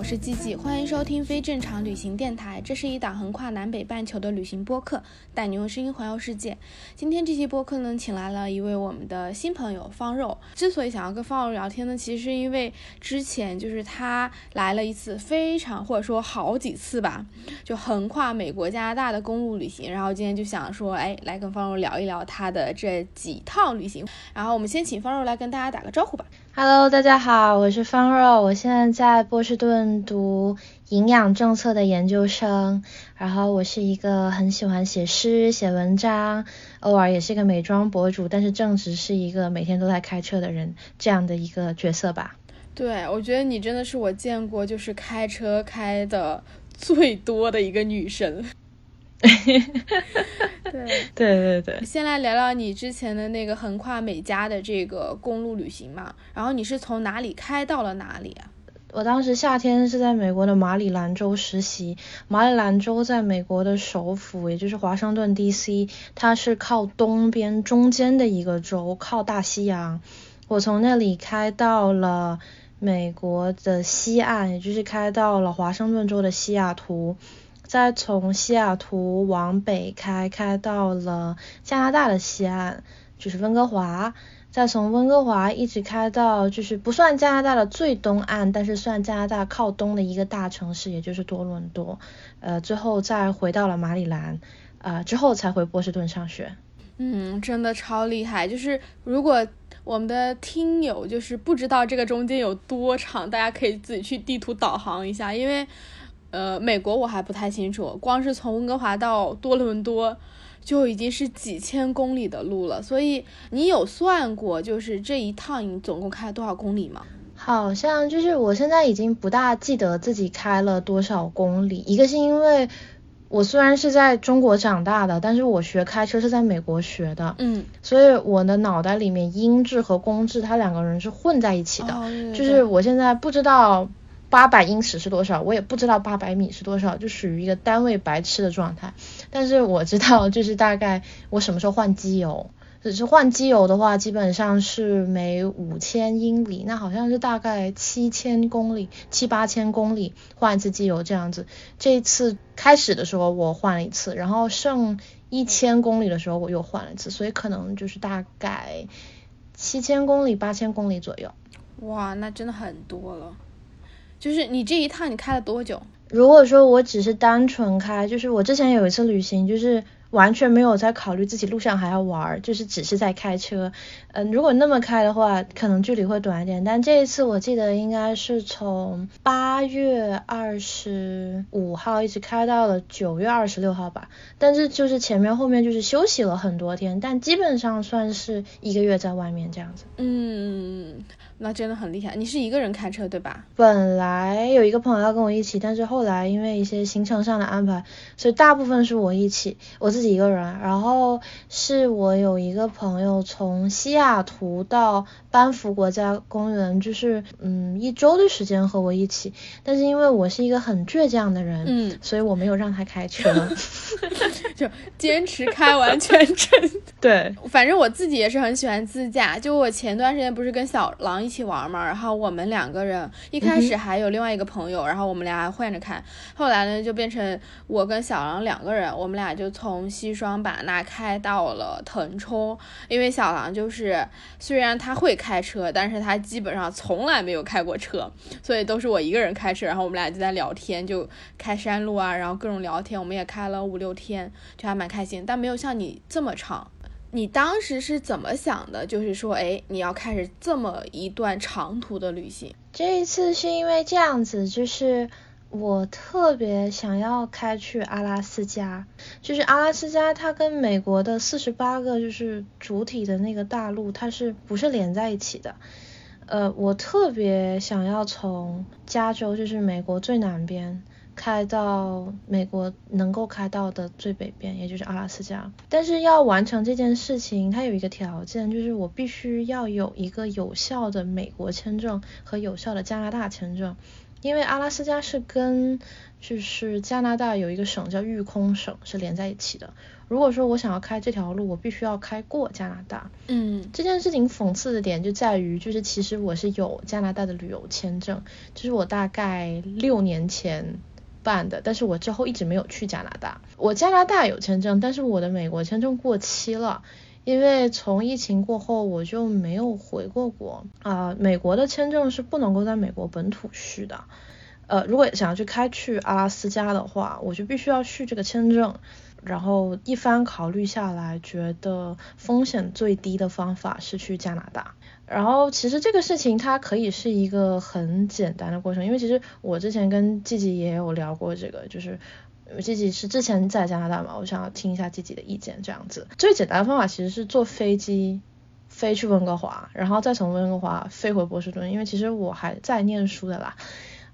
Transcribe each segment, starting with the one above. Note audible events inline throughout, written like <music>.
我是季季，欢迎收听非正常旅行电台。这是一档横跨南北半球的旅行播客，带你用声音环游世界。今天这期播客呢，请来了一位我们的新朋友方肉。之所以想要跟方肉聊天呢，其实是因为之前就是他来了一次非常或者说好几次吧，就横跨美国、加拿大的公路旅行。然后今天就想说，哎，来跟方肉聊一聊他的这几趟旅行。然后我们先请方肉来跟大家打个招呼吧。Hello，大家好，我是方肉，我现在在波士顿读营养政策的研究生，然后我是一个很喜欢写诗、写文章，偶尔也是一个美妆博主，但是正直是一个每天都在开车的人，这样的一个角色吧。对，我觉得你真的是我见过就是开车开的最多的一个女生。<laughs> 对 <laughs> 对对对，先来聊聊你之前的那个横跨美加的这个公路旅行嘛，然后你是从哪里开到了哪里啊？我当时夏天是在美国的马里兰州实习，马里兰州在美国的首府，也就是华盛顿 D.C.，它是靠东边中间的一个州，靠大西洋。我从那里开到了美国的西岸，也就是开到了华盛顿州的西雅图。再从西雅图往北开，开到了加拿大的西岸，就是温哥华。再从温哥华一直开到，就是不算加拿大的最东岸，但是算加拿大靠东的一个大城市，也就是多伦多。呃，最后再回到了马里兰，啊，之后才回波士顿上学。嗯，真的超厉害。就是如果我们的听友就是不知道这个中间有多长，大家可以自己去地图导航一下，因为。呃，美国我还不太清楚，光是从温哥华到多伦多就已经是几千公里的路了。所以你有算过，就是这一趟你总共开了多少公里吗？好像就是我现在已经不大记得自己开了多少公里。一个是因为我虽然是在中国长大的，但是我学开车是在美国学的，嗯，所以我的脑袋里面英制和公制它两个人是混在一起的，就是我现在不知道。八百英尺是多少？我也不知道八百米是多少，就属于一个单位白痴的状态。但是我知道，就是大概我什么时候换机油。只是换机油的话，基本上是每五千英里，那好像是大概七千公里、七八千公里换一次机油这样子。这次开始的时候我换了一次，然后剩一千公里的时候我又换了一次，所以可能就是大概七千公里、八千公里左右。哇，那真的很多了。就是你这一趟你开了多久？如果说我只是单纯开，就是我之前有一次旅行，就是完全没有在考虑自己路上还要玩，就是只是在开车。嗯，如果那么开的话，可能距离会短一点。但这一次我记得应该是从八月二十五号一直开到了九月二十六号吧。但是就是前面后面就是休息了很多天，但基本上算是一个月在外面这样子。嗯。那真的很厉害，你是一个人开车对吧？本来有一个朋友要跟我一起，但是后来因为一些行程上的安排，所以大部分是我一起，我自己一个人。然后是我有一个朋友从西雅图到班夫国家公园，就是嗯一周的时间和我一起。但是因为我是一个很倔强的人，嗯，所以我没有让他开车，<laughs> 就坚持开完全程。对，反正我自己也是很喜欢自驾，就我前段时间不是跟小狼一。一起玩嘛，然后我们两个人一开始还有另外一个朋友，然后我们俩换着开，后来呢就变成我跟小狼两个人，我们俩就从西双版纳开到了腾冲，因为小狼就是虽然他会开车，但是他基本上从来没有开过车，所以都是我一个人开车，然后我们俩就在聊天，就开山路啊，然后各种聊天，我们也开了五六天，就还蛮开心，但没有像你这么长。你当时是怎么想的？就是说，哎，你要开始这么一段长途的旅行。这一次是因为这样子，就是我特别想要开去阿拉斯加，就是阿拉斯加它跟美国的四十八个就是主体的那个大陆，它是不是连在一起的？呃，我特别想要从加州，就是美国最南边。开到美国能够开到的最北边，也就是阿拉斯加。但是要完成这件事情，它有一个条件，就是我必须要有一个有效的美国签证和有效的加拿大签证。因为阿拉斯加是跟就是加拿大有一个省叫育空省是连在一起的。如果说我想要开这条路，我必须要开过加拿大。嗯，这件事情讽刺的点就在于，就是其实我是有加拿大的旅游签证，就是我大概六年前。办的，但是我之后一直没有去加拿大。我加拿大有签证，但是我的美国签证过期了，因为从疫情过后我就没有回过国啊。美国的签证是不能够在美国本土续的，呃，如果想要去开去阿拉斯加的话，我就必须要续这个签证。然后一番考虑下来，觉得风险最低的方法是去加拿大。然后其实这个事情它可以是一个很简单的过程，因为其实我之前跟季季也有聊过这个，就是自己是之前在加拿大嘛，我想要听一下自己的意见这样子。最简单的方法其实是坐飞机飞去温哥华，然后再从温哥华飞回波士顿，因为其实我还在念书的啦。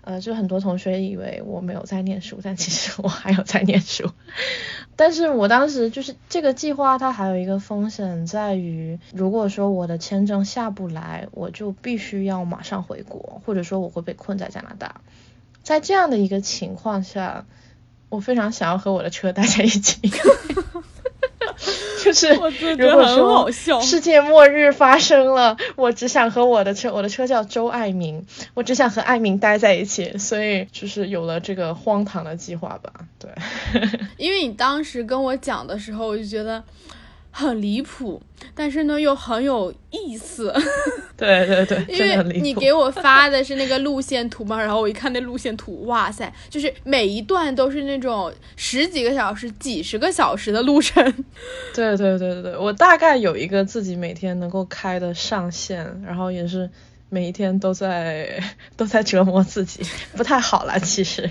呃，就很多同学以为我没有在念书，但其实我还有在念书。<laughs> 但是我当时就是这个计划，它还有一个风险在于，如果说我的签证下不来，我就必须要马上回国，或者说我会被困在加拿大。在这样的一个情况下，我非常想要和我的车待在一起。<laughs> <laughs> 就是如果说世界末日发生了，我只想和我的车，我的车叫周爱民，我只想和爱民待在一起，所以就是有了这个荒唐的计划吧。对，<laughs> 因为你当时跟我讲的时候，我就觉得。很离谱，但是呢又很有意思。<laughs> 对对对，因为你给我发的是那个路线图嘛，然后我一看那路线图，哇塞，就是每一段都是那种十几个小时、几十个小时的路程。对对对对对，我大概有一个自己每天能够开的上限，然后也是每一天都在 <laughs> 都在折磨自己，<laughs> 不太好了，其实。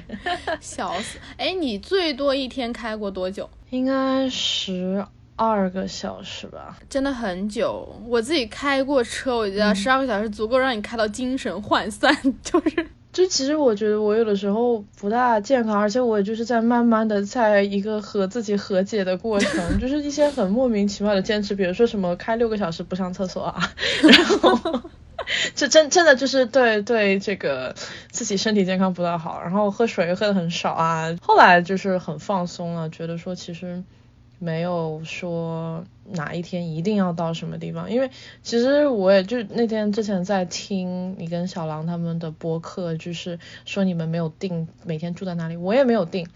笑死！哎，你最多一天开过多久？应该十。二个小时吧，真的很久。我自己开过车，我觉得十二个小时足够让你开到精神涣散。<laughs> 就是，就其实我觉得我有的时候不大健康，而且我就是在慢慢的在一个和自己和解的过程，<laughs> 就是一些很莫名其妙的坚持，比如说什么开六个小时不上厕所啊，<laughs> 然后这真真的就是对对这个自己身体健康不大好，然后喝水喝的很少啊，后来就是很放松了，觉得说其实。没有说哪一天一定要到什么地方，因为其实我也就那天之前在听你跟小狼他们的播客，就是说你们没有定每天住在哪里，我也没有定。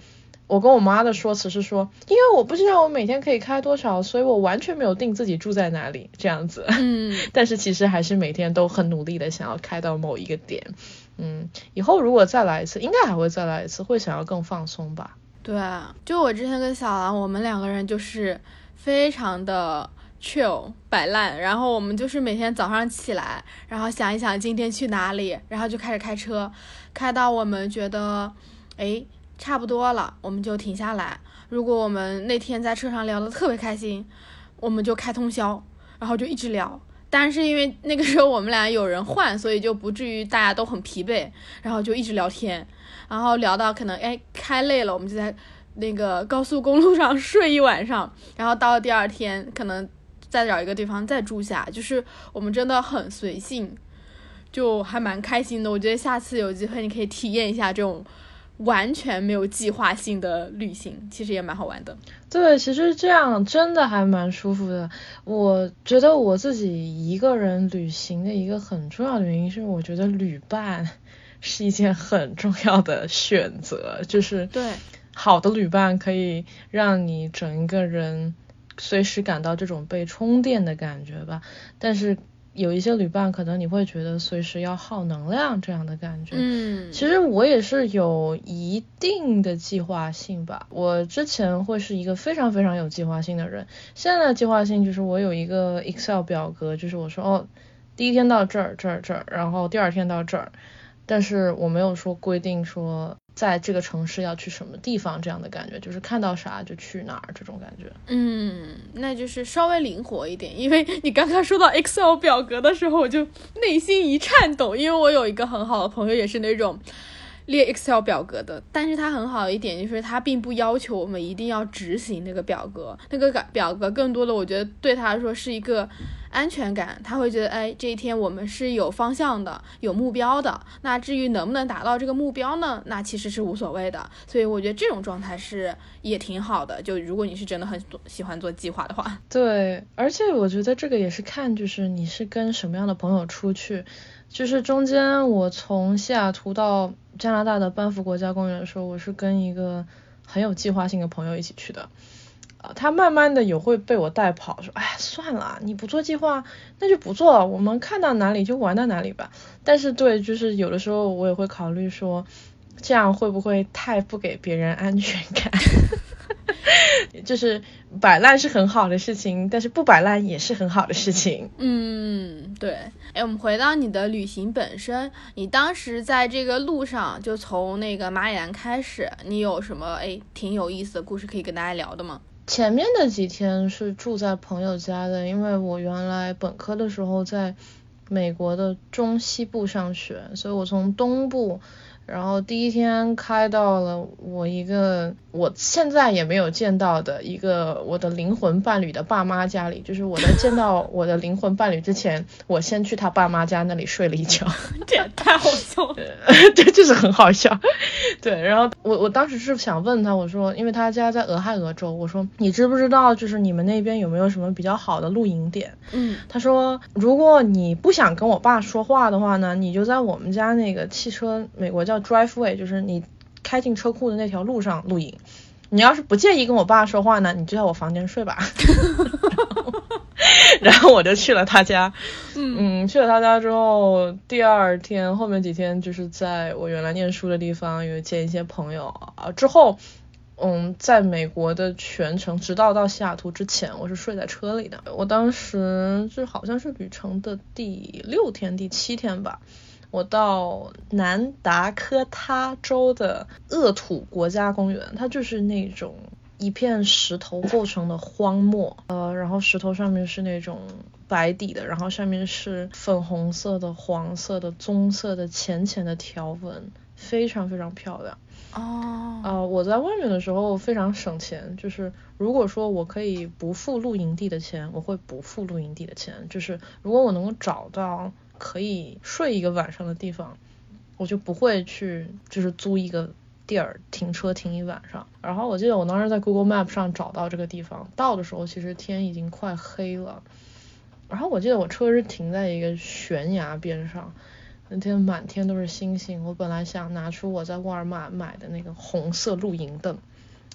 我跟我妈的说辞是说，因为我不知道我每天可以开多少，所以我完全没有定自己住在哪里这样子。嗯，<laughs> 但是其实还是每天都很努力的想要开到某一个点。嗯，以后如果再来一次，应该还会再来一次，会想要更放松吧。对，就我之前跟小狼，我们两个人就是非常的 chill 摆烂，然后我们就是每天早上起来，然后想一想今天去哪里，然后就开始开车，开到我们觉得哎差不多了，我们就停下来。如果我们那天在车上聊得特别开心，我们就开通宵，然后就一直聊。但是因为那个时候我们俩有人换，所以就不至于大家都很疲惫，然后就一直聊天。然后聊到可能哎开累了，我们就在那个高速公路上 <laughs> 睡一晚上，然后到了第二天可能再找一个地方再住下，就是我们真的很随性，就还蛮开心的。我觉得下次有机会你可以体验一下这种完全没有计划性的旅行，其实也蛮好玩的。对，其实这样真的还蛮舒服的。我觉得我自己一个人旅行的一个很重要的原因是，我觉得旅伴。<laughs> 是一件很重要的选择，就是对好的旅伴可以让你整一个人随时感到这种被充电的感觉吧。但是有一些旅伴可能你会觉得随时要耗能量这样的感觉。嗯，其实我也是有一定的计划性吧。我之前会是一个非常非常有计划性的人，现在的计划性就是我有一个 Excel 表格，就是我说哦，第一天到这儿这儿这儿，然后第二天到这儿。但是我没有说规定说在这个城市要去什么地方这样的感觉，就是看到啥就去哪儿这种感觉。嗯，那就是稍微灵活一点，因为你刚刚说到 Excel 表格的时候，我就内心一颤抖，因为我有一个很好的朋友也是那种。列 Excel 表格的，但是它很好一点就是它并不要求我们一定要执行那个表格，那个表表格更多的我觉得对他来说是一个安全感，他会觉得哎这一天我们是有方向的，有目标的。那至于能不能达到这个目标呢？那其实是无所谓的。所以我觉得这种状态是也挺好的。就如果你是真的很喜欢做计划的话，<laughs> 对，而且我觉得这个也是看就是你是跟什么样的朋友出去。就是中间我从西雅图到加拿大的班夫国家公园说，我是跟一个很有计划性的朋友一起去的，啊，他慢慢的也会被我带跑，说，哎，算了，你不做计划，那就不做，我们看到哪里就玩到哪里吧。但是对，就是有的时候我也会考虑说，这样会不会太不给别人安全感？<laughs> 就是摆烂是很好的事情，但是不摆烂也是很好的事情。嗯，对。哎，我们回到你的旅行本身，你当时在这个路上，就从那个马里兰开始，你有什么哎挺有意思的故事可以跟大家聊的吗？前面的几天是住在朋友家的，因为我原来本科的时候在美国的中西部上学，所以我从东部。然后第一天开到了我一个我现在也没有见到的一个我的灵魂伴侣的爸妈家里，就是我在见到我的灵魂伴侣之前，我先去他爸妈家那里睡了一觉，<laughs> 这也太好笑了，<laughs> 对，就是很好笑，对。然后我我当时是想问他，我说，因为他家在俄亥俄州，我说你知不知道就是你们那边有没有什么比较好的露营点？嗯，他说如果你不想跟我爸说话的话呢，你就在我们家那个汽车，美国叫。Driveway 就是你开进车库的那条路上露营。你要是不介意跟我爸说话呢，你就在我房间睡吧。<laughs> <laughs> 然后我就去了他家。嗯，去了他家之后，第二天后面几天就是在我原来念书的地方有见一些朋友啊。之后，嗯，在美国的全程，直到到西雅图之前，我是睡在车里的。我当时就好像是旅程的第六天、第七天吧。我到南达科他州的恶土国家公园，它就是那种一片石头构成的荒漠，呃，然后石头上面是那种白底的，然后上面是粉红色的、黄色的、棕色的浅浅的条纹，非常非常漂亮。哦。呃，我在外面的时候非常省钱，就是如果说我可以不付露营地的钱，我会不付露营地的钱，就是如果我能够找到。可以睡一个晚上的地方，我就不会去，就是租一个地儿停车停一晚上。然后我记得我当时在 Google Map 上找到这个地方，到的时候其实天已经快黑了。然后我记得我车是停在一个悬崖边上，那天满天都是星星。我本来想拿出我在沃尔玛买的那个红色露营凳，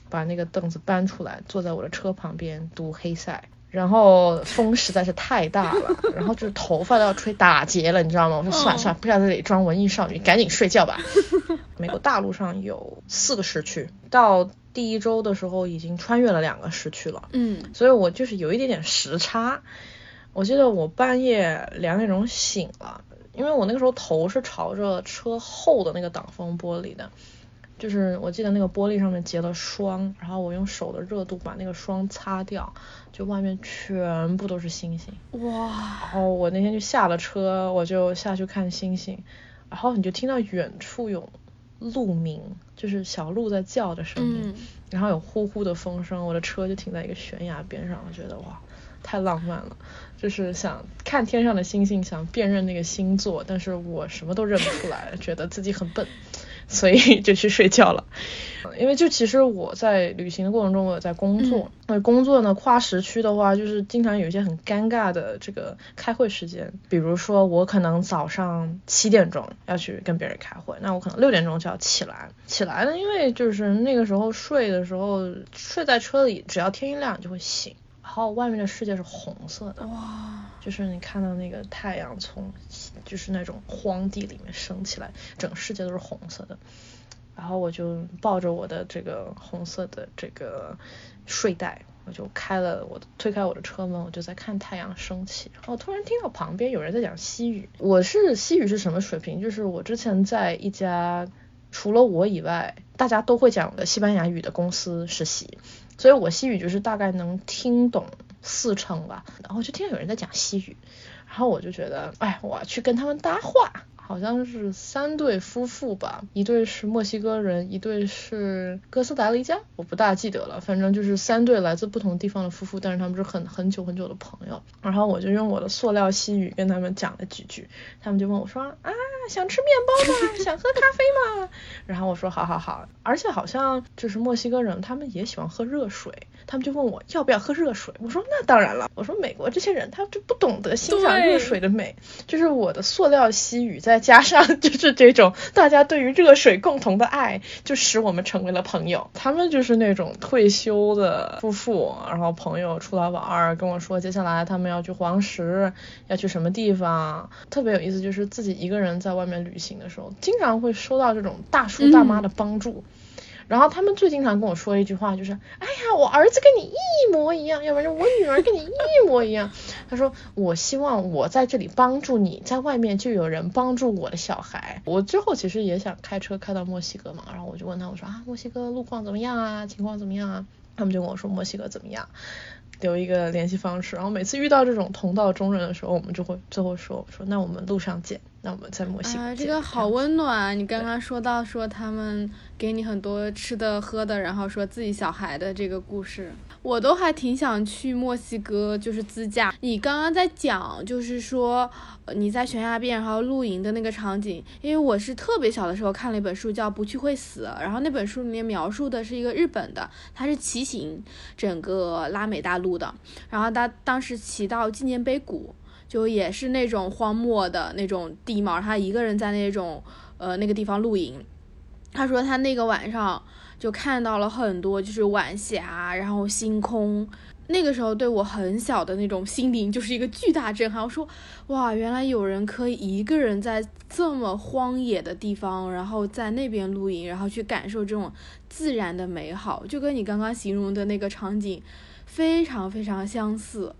把那个凳子搬出来，坐在我的车旁边读黑塞。然后风实在是太大了，然后就是头发都要吹打结了，你知道吗？我说算了算了，不想在这里装文艺少女，赶紧睡觉吧。<laughs> 美国大陆上有四个时区，到第一周的时候已经穿越了两个时区了。嗯，所以我就是有一点点时差。我记得我半夜两点钟醒了，因为我那个时候头是朝着车后的那个挡风玻璃的。就是我记得那个玻璃上面结了霜，然后我用手的热度把那个霜擦掉，就外面全部都是星星。哇！然后我那天就下了车，我就下去看星星，然后你就听到远处有鹿鸣，就是小鹿在叫的声音，然后有呼呼的风声，我的车就停在一个悬崖边上，我觉得哇，太浪漫了，就是想看天上的星星，想辨认那个星座，但是我什么都认不出来，觉得自己很笨。所以就去睡觉了，因为就其实我在旅行的过程中，我有在工作。那工作呢，跨时区的话，就是经常有一些很尴尬的这个开会时间。比如说，我可能早上七点钟要去跟别人开会，那我可能六点钟就要起来。起来呢，因为就是那个时候睡的时候，睡在车里，只要天一亮就会醒。然后外面的世界是红色的，哇，就是你看到那个太阳从就是那种荒地里面升起来，整个世界都是红色的。然后我就抱着我的这个红色的这个睡袋，我就开了我推开我的车门，我就在看太阳升起。然后突然听到旁边有人在讲西语，我是西语是什么水平？就是我之前在一家。除了我以外，大家都会讲的西班牙语的公司实习，所以我西语就是大概能听懂四成吧。然后就听到有人在讲西语，然后我就觉得，哎，我要去跟他们搭话。好像是三对夫妇吧，一对是墨西哥人，一对是哥斯达黎加，我不大记得了，反正就是三对来自不同地方的夫妇，但是他们是很很久很久的朋友。然后我就用我的塑料西语跟他们讲了几句，他们就问我说啊，想吃面包吗？<laughs> 想喝咖啡吗？然后我说好好好，而且好像就是墨西哥人，他们也喜欢喝热水，他们就问我要不要喝热水，我说那当然了，我说美国这些人他就不懂得欣赏热水的美，就是我的塑料西语在。再加上 <laughs> 就是这种大家对于热水共同的爱，就使我们成为了朋友。他们就是那种退休的夫妇，然后朋友出来玩儿，跟我说接下来他们要去黄石，要去什么地方，特别有意思。就是自己一个人在外面旅行的时候，经常会收到这种大叔大妈的帮助。然后他们最经常跟我说一句话，就是，哎呀，我儿子跟你一模一样，要不然就我女儿跟你一模一样。他说，我希望我在这里帮助你，在外面就有人帮助我的小孩。我之后其实也想开车开到墨西哥嘛，然后我就问他，我说啊，墨西哥路况怎么样啊？情况怎么样啊？他们就跟我说墨西哥怎么样。留一个联系方式，然后每次遇到这种同道中人的时候，我们就会最后说说那我们路上见，那我们在墨西哥啊，这个好温暖。你刚刚说到说他们给你很多吃的喝的，然后说自己小孩的这个故事。我都还挺想去墨西哥，就是自驾。你刚刚在讲，就是说你在悬崖边然后露营的那个场景，因为我是特别小的时候看了一本书叫《不去会死》，然后那本书里面描述的是一个日本的，他是骑行整个拉美大陆的，然后他当时骑到纪念碑谷，就也是那种荒漠的那种地貌，他一个人在那种呃那个地方露营，他说他那个晚上。就看到了很多，就是晚霞，然后星空。那个时候对我很小的那种心灵就是一个巨大震撼。我说，哇，原来有人可以一个人在这么荒野的地方，然后在那边露营，然后去感受这种自然的美好，就跟你刚刚形容的那个场景非常非常相似。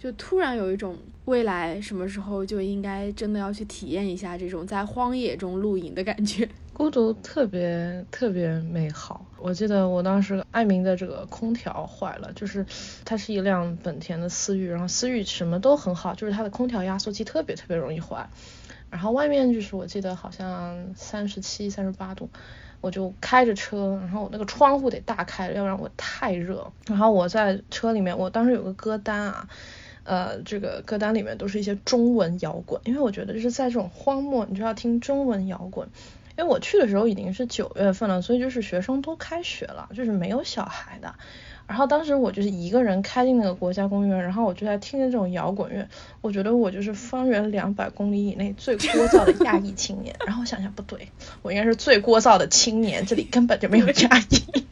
就突然有一种未来什么时候就应该真的要去体验一下这种在荒野中露营的感觉。孤独特别特别美好。我记得我当时爱民的这个空调坏了，就是它是一辆本田的思域，然后思域什么都很好，就是它的空调压缩机特别特别容易坏。然后外面就是我记得好像三十七、三十八度，我就开着车，然后我那个窗户得大开，要不然我太热。然后我在车里面，我当时有个歌单啊，呃，这个歌单里面都是一些中文摇滚，因为我觉得就是在这种荒漠，你就要听中文摇滚。因为我去的时候已经是九月份了，所以就是学生都开学了，就是没有小孩的。然后当时我就是一个人开进那个国家公园，然后我就在听着这种摇滚乐，我觉得我就是方圆两百公里以内最聒噪的亚裔青年。<laughs> 然后我想想不对，我应该是最聒噪的青年，这里根本就没有亚裔。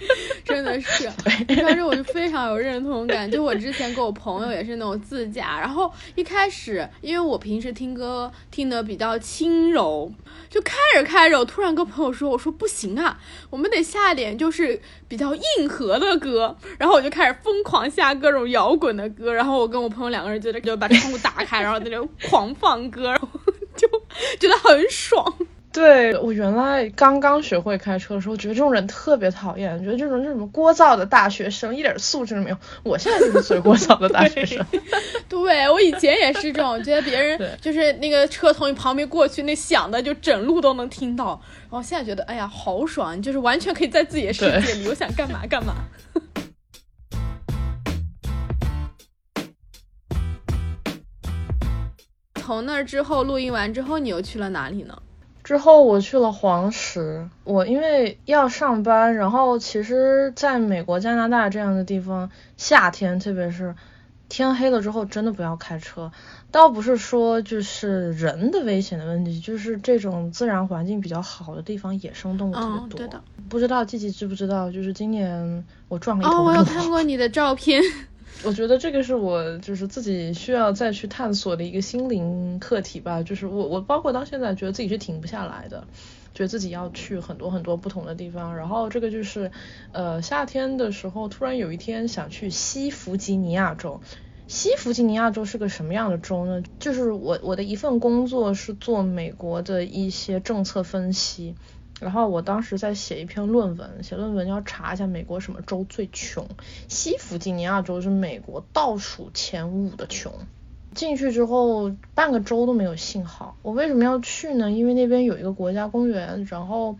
<laughs> 真的是，<laughs> 当时我就非常有认同感。就我之前跟我朋友也是那种自驾，然后一开始因为我平时听歌听得比较轻柔，就开着开着，我突然跟朋友说：“我说不行啊，我们得下点就是比较硬核的歌。”然后我就开始疯狂下各种摇滚的歌，然后我跟我朋友两个人就在就把窗户打开，然后在那狂放歌，然后 <laughs> 就觉得很爽。对我原来刚刚学会开车的时候，觉得这种人特别讨厌，觉得这种这种聒噪的大学生一点素质都没有。我现在就是最聒噪的大学生。对我以前也是这种，觉得别人就是那个车从你旁边过去，那响的就整路都能听到。然后现在觉得，哎呀，好爽，就是完全可以在自己的世界里，我想干嘛干嘛。<laughs> 从那儿之后录音完之后，你又去了哪里呢？之后我去了黄石，我因为要上班，然后其实在美国、加拿大这样的地方，夏天特别是天黑了之后，真的不要开车。倒不是说就是人的危险的问题，就是这种自然环境比较好的地方，野生动物特别多。对的。不知道季季知不知道，就是今年我撞了一头鹿。哦，我有看过你的照片。我觉得这个是我就是自己需要再去探索的一个心灵课题吧，就是我我包括到现在觉得自己是停不下来的，觉得自己要去很多很多不同的地方，然后这个就是呃夏天的时候突然有一天想去西弗吉尼亚州，西弗吉尼亚州是个什么样的州呢？就是我我的一份工作是做美国的一些政策分析。然后我当时在写一篇论文，写论文要查一下美国什么州最穷，西弗吉尼亚州是美国倒数前五的穷。进去之后半个州都没有信号，我为什么要去呢？因为那边有一个国家公园，然后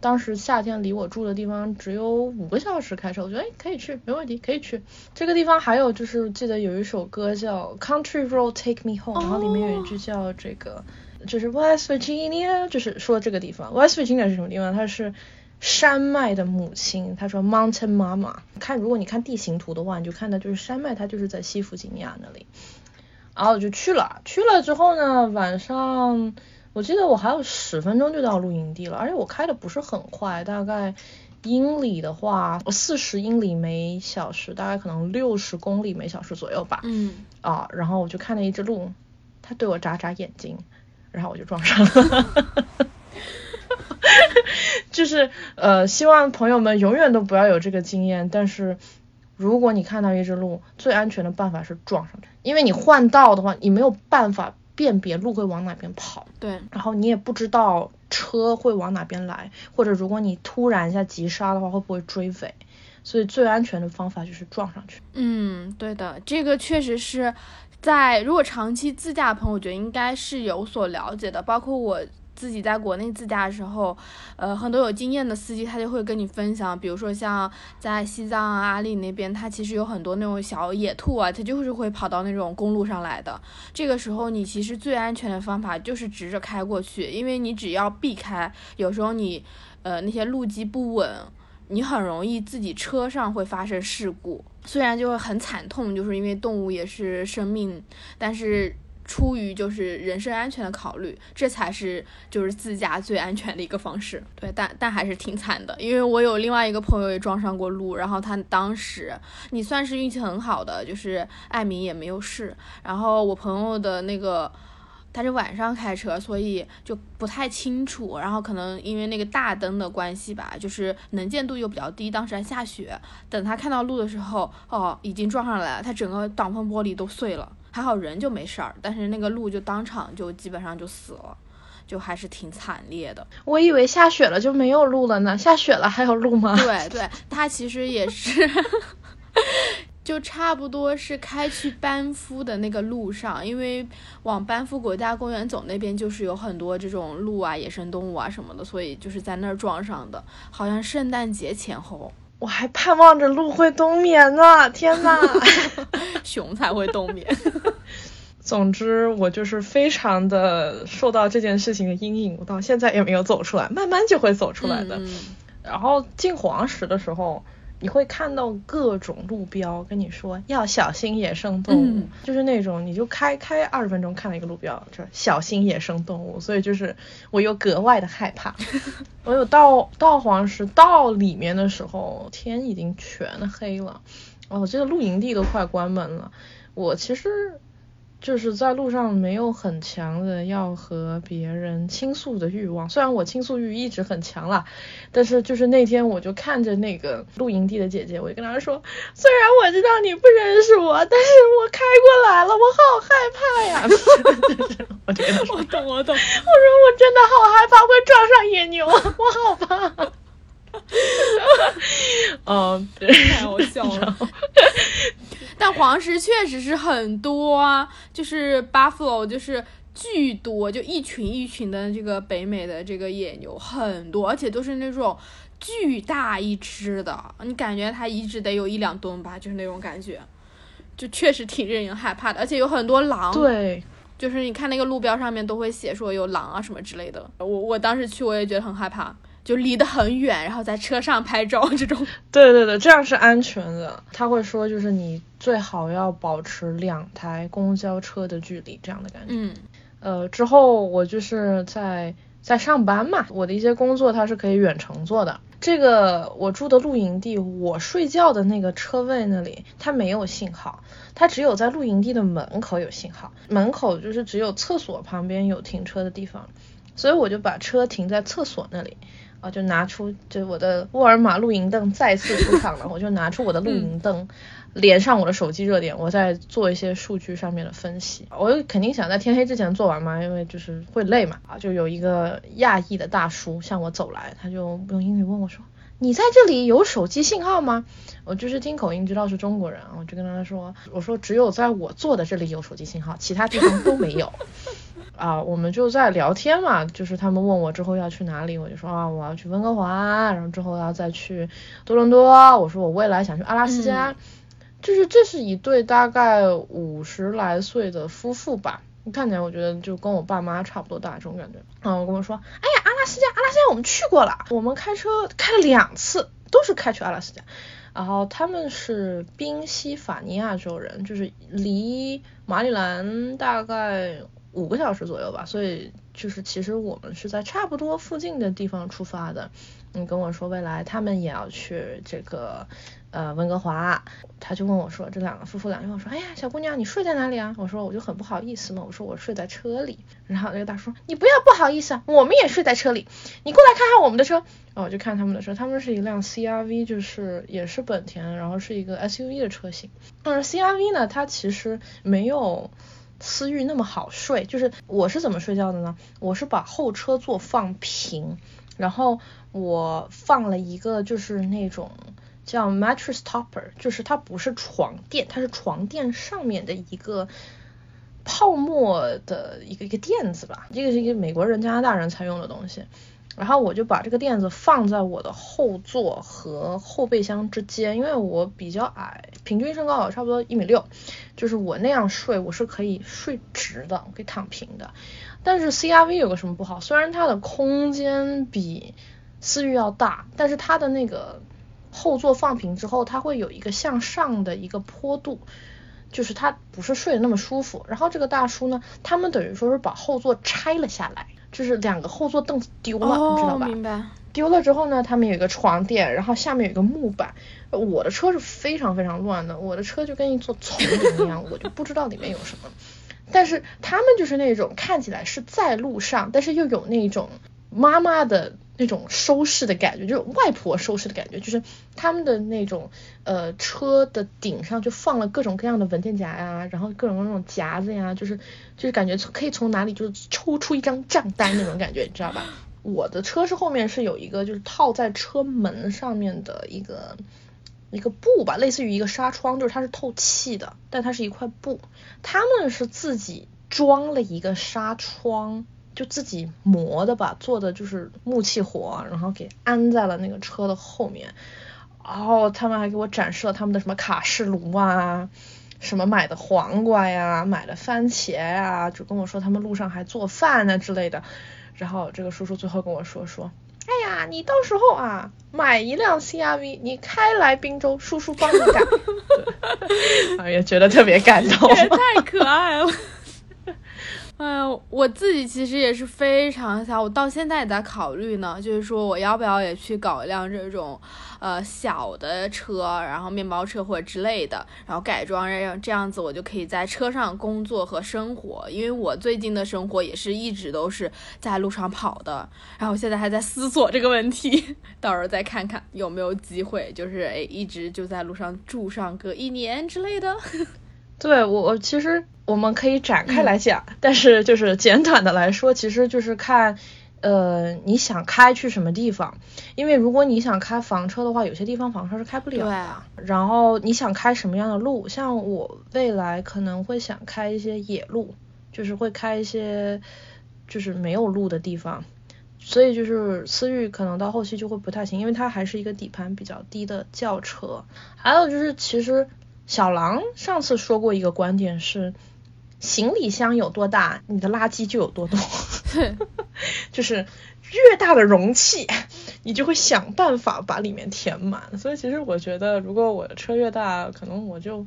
当时夏天离我住的地方只有五个小时开车，我觉得哎可以去，没问题，可以去。这个地方还有就是记得有一首歌叫 Country Road Take Me Home，然后里面有一句叫这个。就是 West Virginia，就是说这个地方。West Virginia 是什么地方？它是山脉的母亲。他说 Mountain Mama。看，如果你看地形图的话，你就看到就是山脉，它就是在西弗吉尼亚那里。然后我就去了，去了之后呢，晚上我记得我还有十分钟就到露营地了，而且我开的不是很快，大概英里的话，四十英里每小时，大概可能六十公里每小时左右吧。嗯。啊，然后我就看了一只鹿，它对我眨眨眼睛。然后我就撞上了，<laughs> 就是呃，希望朋友们永远都不要有这个经验。但是如果你看到一只鹿，最安全的办法是撞上去，因为你换道的话，你没有办法辨别鹿会往哪边跑。对。然后你也不知道车会往哪边来，或者如果你突然一下急刹的话，会不会追尾？所以最安全的方法就是撞上去。嗯，对的，这个确实是。在如果长期自驾的朋友，我觉得应该是有所了解的。包括我自己在国内自驾的时候，呃，很多有经验的司机他就会跟你分享，比如说像在西藏啊、阿里那边，他其实有很多那种小野兔啊，它就是会跑到那种公路上来的。这个时候你其实最安全的方法就是直着开过去，因为你只要避开，有时候你呃那些路基不稳。你很容易自己车上会发生事故，虽然就会很惨痛，就是因为动物也是生命，但是出于就是人身安全的考虑，这才是就是自驾最安全的一个方式。对，但但还是挺惨的，因为我有另外一个朋友也撞上过路，然后他当时你算是运气很好的，就是艾米也没有事，然后我朋友的那个。他是晚上开车，所以就不太清楚。然后可能因为那个大灯的关系吧，就是能见度又比较低。当时还下雪，等他看到路的时候，哦，已经撞上来了，他整个挡风玻璃都碎了。还好人就没事儿，但是那个路就当场就基本上就死了，就还是挺惨烈的。我以为下雪了就没有路了呢，下雪了还有路吗？对对，他其实也是。就差不多是开去班夫的那个路上，因为往班夫国家公园走那边就是有很多这种鹿啊、野生动物啊什么的，所以就是在那儿撞上的。好像圣诞节前后，我还盼望着鹿会冬眠呢。天呐 <laughs> <laughs> 熊才会冬眠。<laughs> 总之，我就是非常的受到这件事情的阴影，我到现在也没有走出来，慢慢就会走出来的。然后进黄石的时候。你会看到各种路标跟你说要小心野生动物，就是那种你就开开二十分钟看了一个路标，就小心野生动物，所以就是我又格外的害怕。<laughs> 我有到到黄石到里面的时候，天已经全黑了，哦，这个露营地都快关门了。我其实。就是在路上没有很强的要和别人倾诉的欲望，虽然我倾诉欲一直很强啦，但是就是那天我就看着那个露营地的姐姐，我就跟她说，虽然我知道你不认识我，但是我开过来了，我好害怕呀。<laughs> 我就跟她说，我懂我懂，我说我真的好害怕会撞上野牛，我好怕。<laughs> 嗯，太好笑了。<laughs> 但黄石确实是很多啊，就是 buffalo 就是巨多，就一群一群的这个北美的这个野牛很多，而且都是那种巨大一只的，你感觉它一只得有一两吨吧，就是那种感觉，就确实挺令人害怕的，而且有很多狼。对，就是你看那个路标上面都会写说有狼啊什么之类的，我我当时去我也觉得很害怕。就离得很远，然后在车上拍照这种。<laughs> 对对对，这样是安全的。他会说，就是你最好要保持两台公交车的距离，这样的感觉。嗯。呃，之后我就是在在上班嘛，我的一些工作它是可以远程做的。这个我住的露营地，我睡觉的那个车位那里，它没有信号，它只有在露营地的门口有信号，门口就是只有厕所旁边有停车的地方，所以我就把车停在厕所那里。啊，就拿出就我的沃尔玛露营凳再次出场了，<laughs> 我就拿出我的露营凳，连上我的手机热点，我在做一些数据上面的分析。我肯定想在天黑之前做完嘛，因为就是会累嘛。啊，就有一个亚裔的大叔向我走来，他就用英语问我说：“你在这里有手机信号吗？”我就是听口音知道是中国人，我就跟他说：“我说只有在我坐的这里有手机信号，其他地方都没有。”啊，我们就在聊天嘛，就是他们问我之后要去哪里，我就说啊，我要去温哥华，然后之后要再去多伦多。我说我未来想去阿拉斯加。就是这是一对大概五十来岁的夫妇吧，看起来我觉得就跟我爸妈差不多大这种感觉。嗯，我跟我说，哎呀，阿拉斯加，阿拉斯加我们去过了，我们开车开了两次，都是开去阿拉斯加。然后他们是宾夕法尼亚州人，就是离马里兰大概五个小时左右吧，所以就是其实我们是在差不多附近的地方出发的。你跟我说未来他们也要去这个。呃，温哥华，他就问我说，这两个夫妇俩就问我说，哎呀，小姑娘，你睡在哪里啊？我说，我就很不好意思嘛，我说我睡在车里。然后那个大叔，你不要不好意思啊，我们也睡在车里，你过来看看我们的车。然后我就看他们的车，他们是一辆 CRV，就是也是本田，然后是一个 SUV 的车型。嗯，CRV 呢，它其实没有思域那么好睡，就是我是怎么睡觉的呢？我是把后车座放平，然后我放了一个就是那种。叫 mattress topper，就是它不是床垫，它是床垫上面的一个泡沫的一个一个垫子吧。这个是一个美国人、加拿大人才用的东西。然后我就把这个垫子放在我的后座和后备箱之间，因为我比较矮，平均身高差不多一米六，就是我那样睡我是可以睡直的，我可以躺平的。但是 CRV 有个什么不好？虽然它的空间比思域要大，但是它的那个。后座放平之后，它会有一个向上的一个坡度，就是它不是睡得那么舒服。然后这个大叔呢，他们等于说是把后座拆了下来，就是两个后座凳子丢了，你知道吧？明白。丢了之后呢，他们有一个床垫，然后下面有一个木板。我的车是非常非常乱的，我的车就跟一座丛林一样，我就不知道里面有什么。但是他们就是那种看起来是在路上，但是又有那种妈妈的。那种收拾的感觉，就是外婆收拾的感觉，就是他们的那种呃车的顶上就放了各种各样的文件夹呀，然后各种各样那种夹子呀，就是就是感觉可以从哪里就是抽出一张账单那种感觉，你知道吧？我的车是后面是有一个就是套在车门上面的一个一个布吧，类似于一个纱窗，就是它是透气的，但它是一块布，他们是自己装了一个纱窗。就自己磨的吧，做的就是木器活，然后给安在了那个车的后面。然后他们还给我展示了他们的什么卡式炉啊，什么买的黄瓜呀，买的番茄呀，就跟我说他们路上还做饭呢之类的。然后这个叔叔最后跟我说说，哎呀，你到时候啊买一辆 CRV，你开来滨州，叔叔帮你改。哎呀，<laughs> 觉得特别感动，太可爱了。哎，我自己其实也是非常想，我到现在也在考虑呢，就是说我要不要也去搞一辆这种，呃，小的车，然后面包车或者之类的，然后改装，让这样子我就可以在车上工作和生活，因为我最近的生活也是一直都是在路上跑的，然后我现在还在思索这个问题，<laughs> 到时候再看看有没有机会，就是哎，一直就在路上住上个一年之类的。<laughs> 对我，我其实我们可以展开来讲，但是就是简短的来说，其实就是看，呃，你想开去什么地方？因为如果你想开房车的话，有些地方房车是开不了。对啊。然后你想开什么样的路？像我未来可能会想开一些野路，就是会开一些就是没有路的地方，所以就是思域可能到后期就会不太行，因为它还是一个底盘比较低的轿车。还有就是其实。小狼上次说过一个观点是，行李箱有多大，你的垃圾就有多多。<laughs> 就是越大的容器，你就会想办法把里面填满。所以其实我觉得，如果我的车越大，可能我就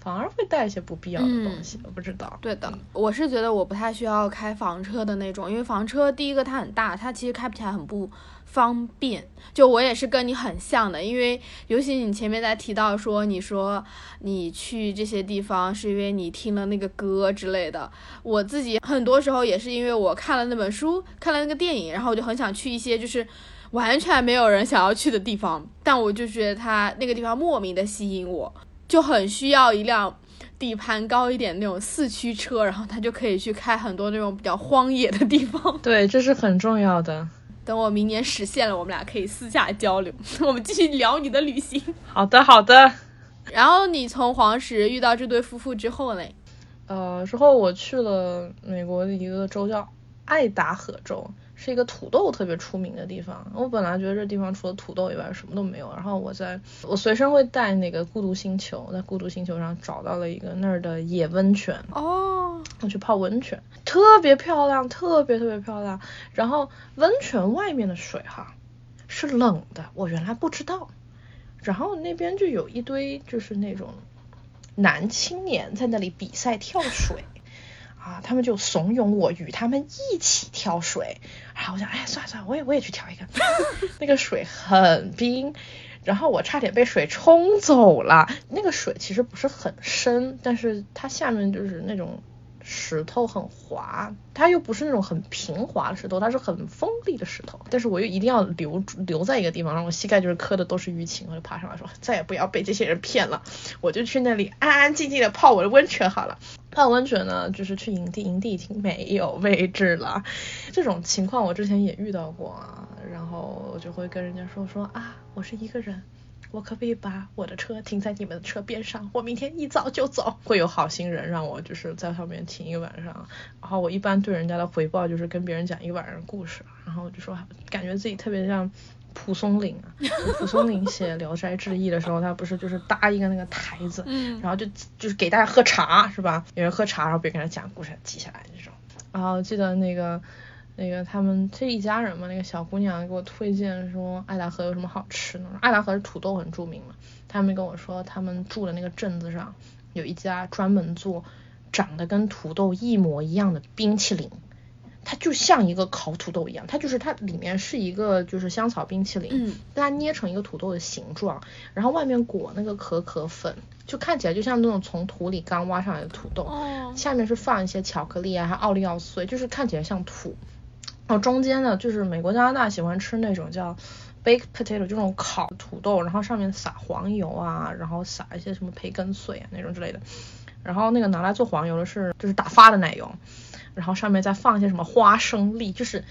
反而会带一些不必要的东西。我不知道。对的，我是觉得我不太需要开房车的那种，因为房车第一个它很大，它其实开不起来很不。方便，就我也是跟你很像的，因为尤其你前面在提到说，你说你去这些地方是因为你听了那个歌之类的，我自己很多时候也是因为我看了那本书，看了那个电影，然后我就很想去一些就是完全没有人想要去的地方，但我就觉得它那个地方莫名的吸引我。就很需要一辆底盘高一点那种四驱车，然后它就可以去开很多那种比较荒野的地方。对，这是很重要的。等我明年实现了，我们俩可以私下交流。<laughs> 我们继续聊你的旅行。<laughs> 好的，好的。然后你从黄石遇到这对夫妇之后嘞？呃，之后我去了美国的一个州叫爱达荷州。是一个土豆特别出名的地方。我本来觉得这地方除了土豆以外什么都没有。然后我在我随身会带那个孤独星球，在孤独星球上找到了一个那儿的野温泉。哦，我去泡温泉，特别漂亮，特别特别漂亮。然后温泉外面的水哈是冷的，我原来不知道。然后那边就有一堆就是那种男青年在那里比赛跳水。啊，他们就怂恿我与他们一起挑水，然后我想，哎，算了算了，我也我也去挑一个。<laughs> 那个水很冰，然后我差点被水冲走了。那个水其实不是很深，但是它下面就是那种。石头很滑，它又不是那种很平滑的石头，它是很锋利的石头。但是我又一定要留留在一个地方，然后我膝盖就是磕的都是淤青，我就爬上来说再也不要被这些人骗了，我就去那里安安静静的泡我的温泉好了。泡温泉呢，就是去营地，营地已经没有位置了。这种情况我之前也遇到过，然后我就会跟人家说说啊，我是一个人。我可不可以把我的车停在你们的车边上？我明天一早就走。会有好心人让我就是在上面停一晚上，然后我一般对人家的回报就是跟别人讲一晚上故事，然后就说感觉自己特别像蒲松龄啊。<laughs> 蒲松龄写《聊斋志异》的时候，他不是就是搭一个那个台子，然后就就是给大家喝茶是吧？有人喝茶，然后别人给他讲故事，记下来这种。然后记得那个。那个他们这一家人嘛，那个小姑娘给我推荐说爱达荷有什么好吃的。爱达荷是土豆很著名嘛，他们跟我说他们住的那个镇子上有一家专门做长得跟土豆一模一样的冰淇淋，它就像一个烤土豆一样，它就是它里面是一个就是香草冰淇淋，嗯，但它捏成一个土豆的形状，然后外面裹那个可可粉，就看起来就像那种从土里刚挖上来的土豆，哦，下面是放一些巧克力啊，还有奥利奥碎，就是看起来像土。然后中间呢，就是美国加拿大喜欢吃那种叫 baked potato，这种烤土豆，然后上面撒黄油啊，然后撒一些什么培根碎啊那种之类的。然后那个拿来做黄油的是就是打发的奶油，然后上面再放一些什么花生粒，就是。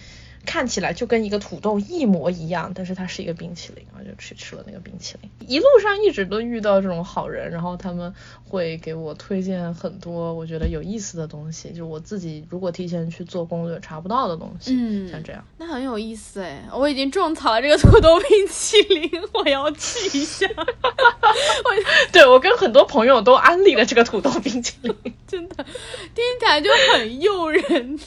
看起来就跟一个土豆一模一样，但是它是一个冰淇淋，我就去吃了那个冰淇淋。一路上一直都遇到这种好人，然后他们会给我推荐很多我觉得有意思的东西，就是我自己如果提前去做攻略查不到的东西。嗯，像这样，那很有意思哎，我已经种草了这个土豆冰淇淋，我要去一下。我 <laughs> 对我跟很多朋友都安利了这个土豆冰淇淋，<laughs> 真的听起来就很诱人。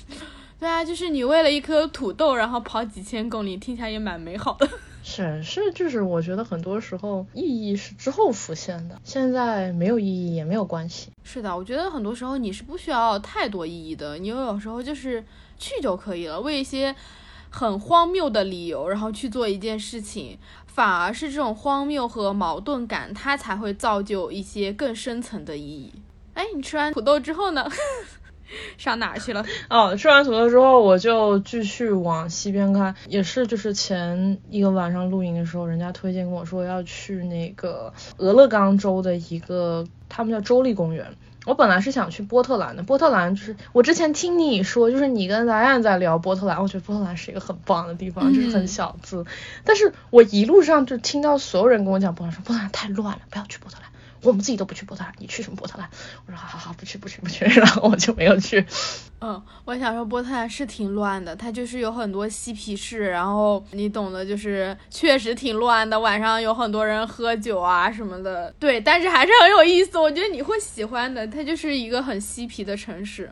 对啊，就是你为了一颗土豆，然后跑几千公里，听起来也蛮美好的。<laughs> 是是，就是我觉得很多时候意义是之后浮现的，现在没有意义也没有关系。是的，我觉得很多时候你是不需要太多意义的，你有时候就是去就可以了，为一些很荒谬的理由，然后去做一件事情，反而是这种荒谬和矛盾感，它才会造就一些更深层的意义。哎，你吃完土豆之后呢？<laughs> <laughs> 上哪儿去了？哦，吃完土豆之后，我就继续往西边开，也是就是前一个晚上露营的时候，人家推荐跟我说要去那个俄勒冈州的一个，他们叫州立公园。我本来是想去波特兰的，波特兰就是我之前听你说，就是你跟莱安在聊波特兰，我觉得波特兰是一个很棒的地方，就是很小资。但是我一路上就听到所有人跟我讲波特兰，说波特兰太乱了，不要去波特兰。我们自己都不去波特兰，你去什么波特兰？我说好好好，不去不去不去，<laughs> 然后我就没有去。嗯，我想说波特兰是挺乱的，它就是有很多嬉皮士，然后你懂的，就是确实挺乱的。晚上有很多人喝酒啊什么的，对，但是还是很有意思，我觉得你会喜欢的。它就是一个很嬉皮的城市，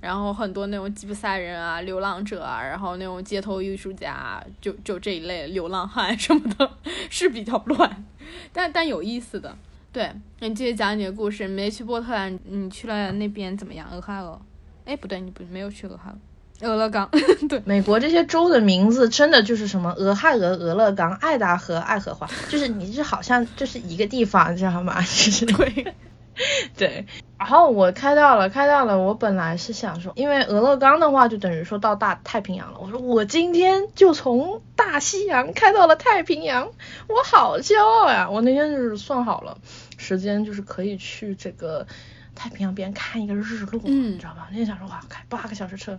然后很多那种吉普赛人啊、流浪者啊，然后那种街头艺术家，就就这一类流浪汉什么的，<laughs> 是比较乱，但但有意思的。对，你继续讲你的故事。没去波特兰，你去了那边怎么样？俄亥俄？哎，不对，你不没有去俄亥俄，俄勒冈。<laughs> 对，美国这些州的名字真的就是什么俄亥俄、俄勒冈、爱达荷、爱荷华，就是你这好像就是一个地方，你知道吗？<laughs> 就是对。<laughs> 对，然后我开到了，开到了。我本来是想说，因为俄勒冈的话，就等于说到大太平洋了。我说我今天就从大西洋开到了太平洋，我好骄傲呀！我那天就是算好了。时间就是可以去这个太平洋边看一个日落，你知道吧？那天想说哇，开八个小时车。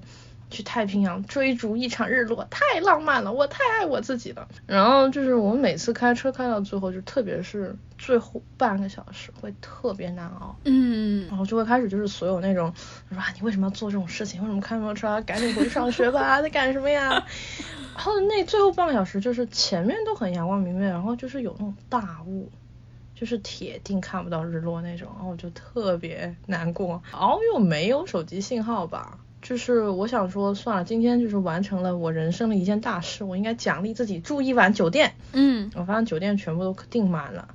去太平洋追逐一场日落，太浪漫了，我太爱我自己了。然后就是我每次开车开到最后，就特别是最后半个小时会特别难熬，嗯，然后就会开始就是所有那种说啊，你为什么要做这种事情？为什么开摩托车？赶紧回去上学吧，<laughs> 在干什么呀？然后那最后半个小时就是前面都很阳光明媚，然后就是有那种大雾，就是铁定看不到日落那种，然后我就特别难过。然后又没有手机信号吧。就是我想说，算了，今天就是完成了我人生的一件大事，我应该奖励自己住一晚酒店。嗯，我发现酒店全部都订满了，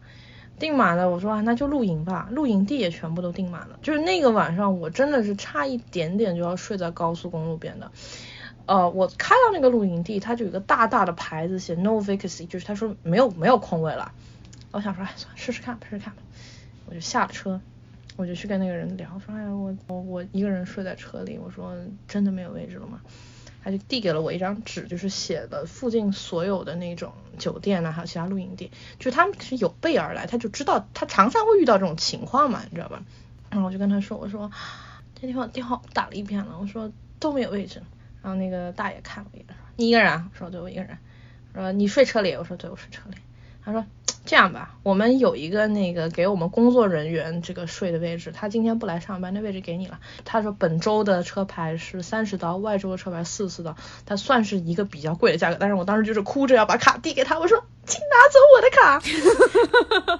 订满了，我说啊，那就露营吧，露营地也全部都订满了。就是那个晚上，我真的是差一点点就要睡在高速公路边的。呃，我开到那个露营地，它就有个大大的牌子写 no vacancy，就是他说没有没有空位了。我想说，哎，算了，试试看，试试看吧。我就下了车。我就去跟那个人聊，说哎呀，我我我一个人睡在车里，我说真的没有位置了吗？他就递给了我一张纸，就是写的附近所有的那种酒店啊，还有其他露营地，就他们是有备而来，他就知道他常常会遇到这种情况嘛，你知道吧？然后我就跟他说，我说这地方电话打了一遍了，我说都没有位置。然后那个大爷看了一眼，说你一个人？我说对，我一个人。说你睡车里？我说对，我睡车里。他说。这样吧，我们有一个那个给我们工作人员这个睡的位置，他今天不来上班，那位置给你了。他说本周的车牌是三十刀，外周的车牌四十刀，他算是一个比较贵的价格。但是我当时就是哭着要把卡递给他，我说请拿走我的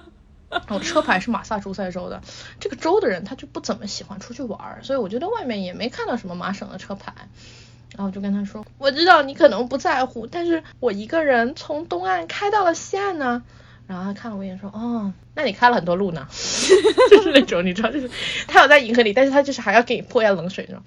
卡。<laughs> 我车牌是马萨诸塞州的，这个州的人他就不怎么喜欢出去玩，所以我觉得外面也没看到什么麻省的车牌。然后我就跟他说，我知道你可能不在乎，但是我一个人从东岸开到了西岸呢。然后他看了我一眼说，哦，那你开了很多路呢，<laughs> 就是那种你知道，就是他有在银河里，但是他就是还要给你泼一下冷水那种。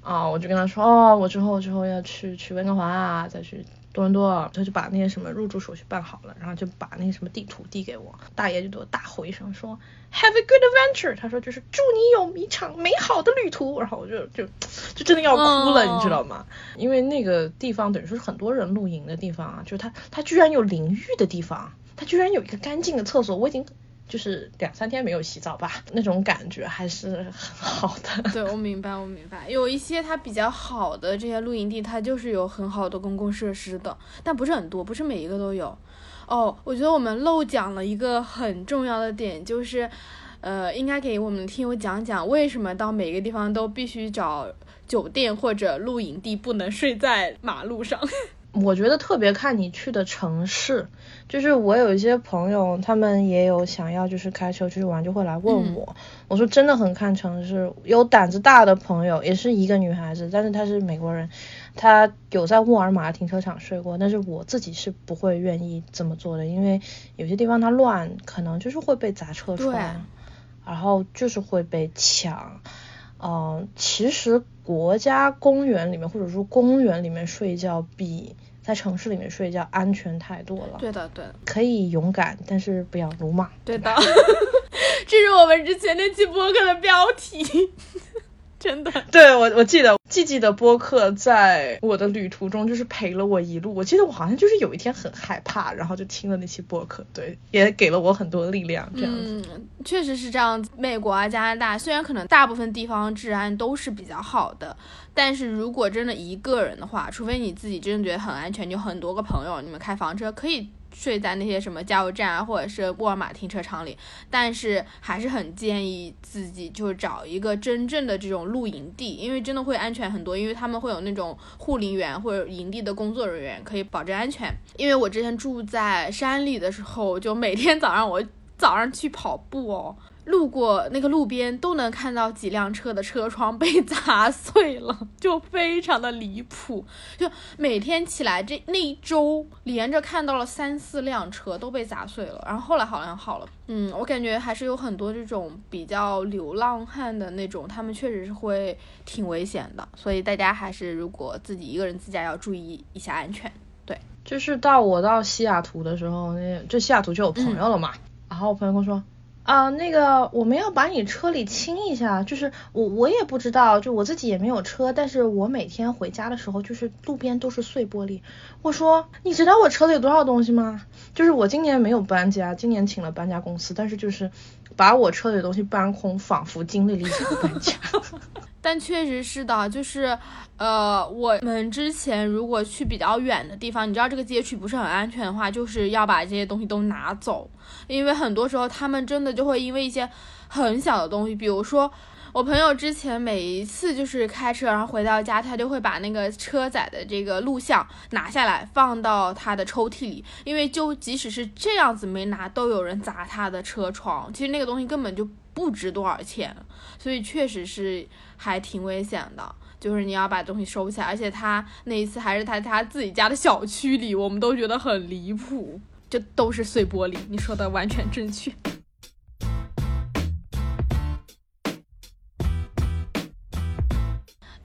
啊，我就跟他说，哦，我之后之后要去去温哥华啊，再去多伦多，他就把那些什么入住手续办好了，然后就把那个什么地图递给我，大爷就对我大吼一声说，Have a good adventure，他说就是祝你有一场美好的旅途，然后我就就就真的要哭了，你知道吗？因为那个地方等于说是很多人露营的地方啊，就是他他居然有淋浴的地方。它居然有一个干净的厕所，我已经就是两三天没有洗澡吧，<laughs> 那种感觉还是很好的。<laughs> 对，我明白，我明白。有一些它比较好的这些露营地，它就是有很好的公共设施的，但不是很多，不是每一个都有。哦，我觉得我们漏讲了一个很重要的点，就是，呃，应该给我们听友讲讲为什么到每个地方都必须找酒店或者露营地，不能睡在马路上。<laughs> 我觉得特别看你去的城市，就是我有一些朋友，他们也有想要就是开车出去玩，就会来问我。我说真的很看城市，有胆子大的朋友，也是一个女孩子，但是她是美国人，她有在沃尔玛停车场睡过，但是我自己是不会愿意这么做的，因为有些地方它乱，可能就是会被砸车窗，然后就是会被抢。嗯，其实国家公园里面或者说公园里面睡觉比在城市里面睡觉安全太多了。对的，对的，可以勇敢，但是不要鲁莽。对的，<laughs> 这是我们之前那期播客的标题。<laughs> 真的，对我我记得季季的播客在我的旅途中就是陪了我一路。我记得我好像就是有一天很害怕，然后就听了那期播客，对，也给了我很多力量。这样子，嗯，确实是这样子。美国啊，加拿大虽然可能大部分地方治安都是比较好的，但是如果真的一个人的话，除非你自己真的觉得很安全，有很多个朋友，你们开房车可以。睡在那些什么加油站啊，或者是沃尔玛停车场里，但是还是很建议自己就是找一个真正的这种露营地，因为真的会安全很多，因为他们会有那种护林员或者营地的工作人员可以保证安全。因为我之前住在山里的时候，就每天早上我早上去跑步哦。路过那个路边都能看到几辆车的车窗被砸碎了，<laughs> 就非常的离谱。就每天起来这那一周连着看到了三四辆车都被砸碎了，然后后来好像好了。嗯，我感觉还是有很多这种比较流浪汉的那种，他们确实是会挺危险的。所以大家还是如果自己一个人自驾要注意一下安全。对，就是到我到西雅图的时候，那就西雅图就有朋友了嘛，然后我朋友跟我说。啊，那个我们要把你车里清一下，就是我我也不知道，就我自己也没有车，但是我每天回家的时候，就是路边都是碎玻璃。我说，你知道我车里有多少东西吗？就是我今年没有搬家，今年请了搬家公司，但是就是把我车里的东西搬空，仿佛经历了一场搬家。<laughs> 但确实是的，就是呃，我们之前如果去比较远的地方，你知道这个街区不是很安全的话，就是要把这些东西都拿走，因为很多时候他们真的就会因为一些很小的东西，比如说我朋友之前每一次就是开车，然后回到家，他就会把那个车载的这个录像拿下来放到他的抽屉里，因为就即使是这样子没拿，都有人砸他的车窗，其实那个东西根本就不值多少钱，所以确实是。还挺危险的，就是你要把东西收起来，而且他那一次还是他他自己家的小区里，我们都觉得很离谱，就都是碎玻璃。你说的完全正确。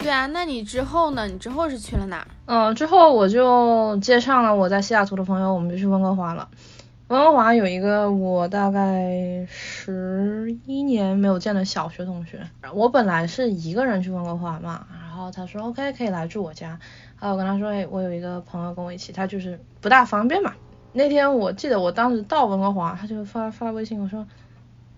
对啊，那你之后呢？你之后是去了哪？嗯，之后我就接上了我在西雅图的朋友，我们就去温哥华了。温哥华有一个我大概十一年没有见的小学同学，我本来是一个人去温哥华嘛，然后他说 OK 可以来住我家，然后我跟他说哎我有一个朋友跟我一起，他就是不大方便嘛。那天我记得我当时到温哥华，他就发发微信我说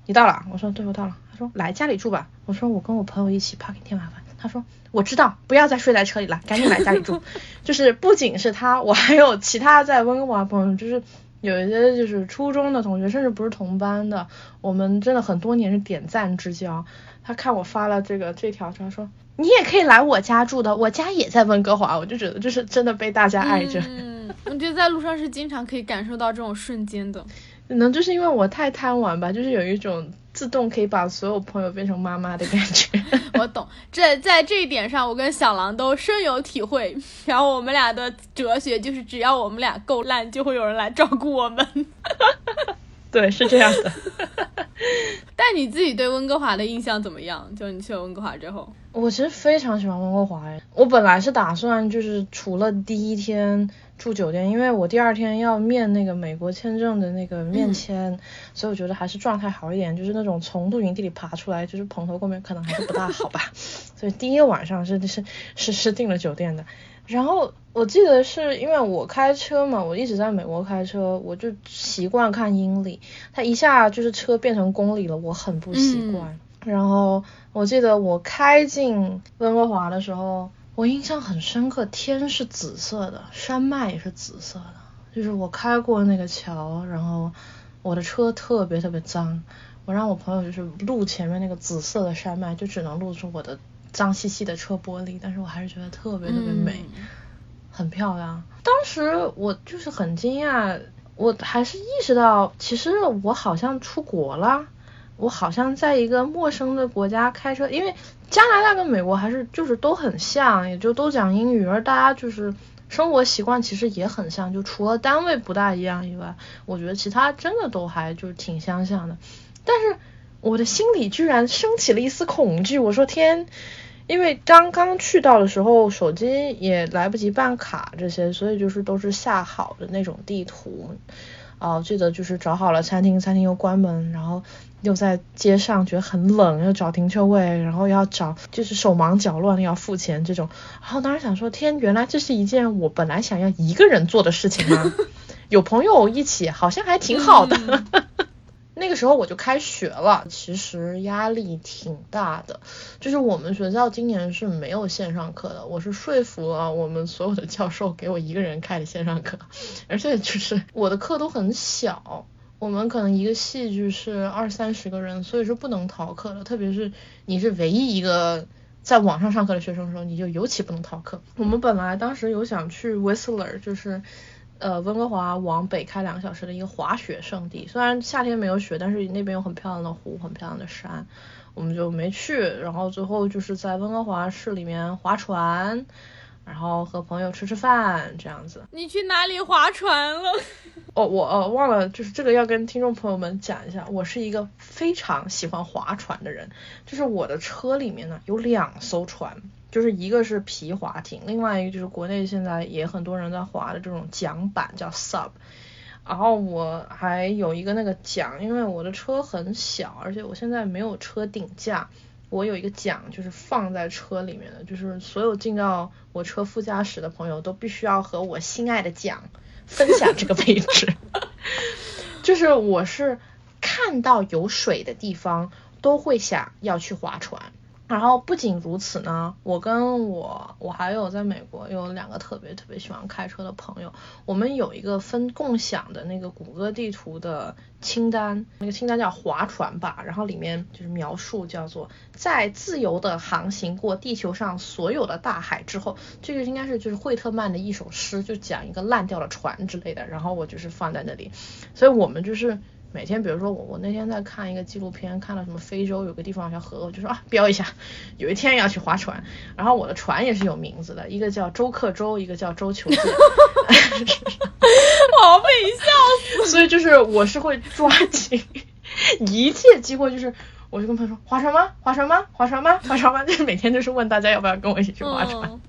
你到了，我说对我到了，他说来家里住吧，我说我跟我朋友一起怕给你添麻烦，他说我知道不要再睡在车里了，<laughs> 赶紧来家里住。就是不仅是他，我还有其他在温哥华朋友，就是。有一些就是初中的同学，甚至不是同班的，我们真的很多年是点赞之交。他看我发了这个这条，他说你也可以来我家住的，我家也在温哥华。我就觉得就是真的被大家爱着。嗯，我觉得在路上是经常可以感受到这种瞬间的。可能就是因为我太贪玩吧，就是有一种。自动可以把所有朋友变成妈妈的感觉，<laughs> 我懂。这在这一点上，我跟小狼都深有体会。然后我们俩的哲学就是，只要我们俩够烂，就会有人来照顾我们。<laughs> 对，是这样的。<laughs> 但你自己对温哥华的印象怎么样？就你去了温哥华之后，我其实非常喜欢温哥华。我本来是打算就是除了第一天。住酒店，因为我第二天要面那个美国签证的那个面签，所以我觉得还是状态好一点，就是那种从露营地里爬出来，就是蓬头垢面，可能还是不大好吧。<laughs> 所以第一个晚上是是是是订了酒店的。然后我记得是因为我开车嘛，我一直在美国开车，我就习惯看英里，它一下就是车变成公里了，我很不习惯。然后我记得我开进温哥华的时候。我印象很深刻，天是紫色的，山脉也是紫色的。就是我开过那个桥，然后我的车特别特别脏，我让我朋友就是录前面那个紫色的山脉，就只能录出我的脏兮兮的车玻璃，但是我还是觉得特别特别美，很漂亮。当时我就是很惊讶，我还是意识到，其实我好像出国了。我好像在一个陌生的国家开车，因为加拿大跟美国还是就是都很像，也就都讲英语，而大家就是生活习惯其实也很像，就除了单位不大一样以外，我觉得其他真的都还就是挺相像的。但是我的心里居然升起了一丝恐惧，我说天，因为刚刚去到的时候手机也来不及办卡这些，所以就是都是下好的那种地图。啊，记得就是找好了餐厅，餐厅又关门，然后又在街上觉得很冷，要找停车位，然后要找就是手忙脚乱要付钱这种，然后当时想说，天，原来这是一件我本来想要一个人做的事情吗？<laughs> 有朋友一起好像还挺好的。<laughs> 那个时候我就开学了，其实压力挺大的。就是我们学校今年是没有线上课的，我是说服了我们所有的教授给我一个人开的线上课，而且就是我的课都很小，我们可能一个戏剧是二三十个人，所以是不能逃课的。特别是你是唯一一个在网上上课的学生的时候，你就尤其不能逃课。我们本来当时有想去 Whistler，就是。呃，温哥华往北开两个小时的一个滑雪胜地，虽然夏天没有雪，但是那边有很漂亮的湖，很漂亮的山，我们就没去。然后最后就是在温哥华市里面划船，然后和朋友吃吃饭这样子。你去哪里划船了？<laughs> 哦，我呃忘了，就是这个要跟听众朋友们讲一下，我是一个非常喜欢划船的人，就是我的车里面呢有两艘船。就是一个是皮划艇，另外一个就是国内现在也很多人在划的这种桨板叫 sub，然后我还有一个那个桨，因为我的车很小，而且我现在没有车顶架，我有一个奖就是放在车里面的，就是所有进到我车副驾驶的朋友都必须要和我心爱的奖分享这个位置。<laughs> 就是我是看到有水的地方都会想要去划船。然后不仅如此呢，我跟我我还有在美国有两个特别特别喜欢开车的朋友，我们有一个分共享的那个谷歌地图的清单，那个清单叫划船吧，然后里面就是描述叫做在自由的航行过地球上所有的大海之后，这个应该是就是惠特曼的一首诗，就讲一个烂掉的船之类的，然后我就是放在那里，所以我们就是。每天，比如说我，我那天在看一个纪录片，看到什么非洲有个地方有条河，我就说啊 <laughs> 标一下，有一天要去划船。然后我的船也是有名字的，一个叫周克舟，一个叫周球剑。我被你笑死。<laughs> 所以就是我是会抓紧一切机会，就是我就跟朋友说划船吗？划船吗？划船吗？划船吗？<laughs> 就是每天就是问大家要不要跟我一起去划船。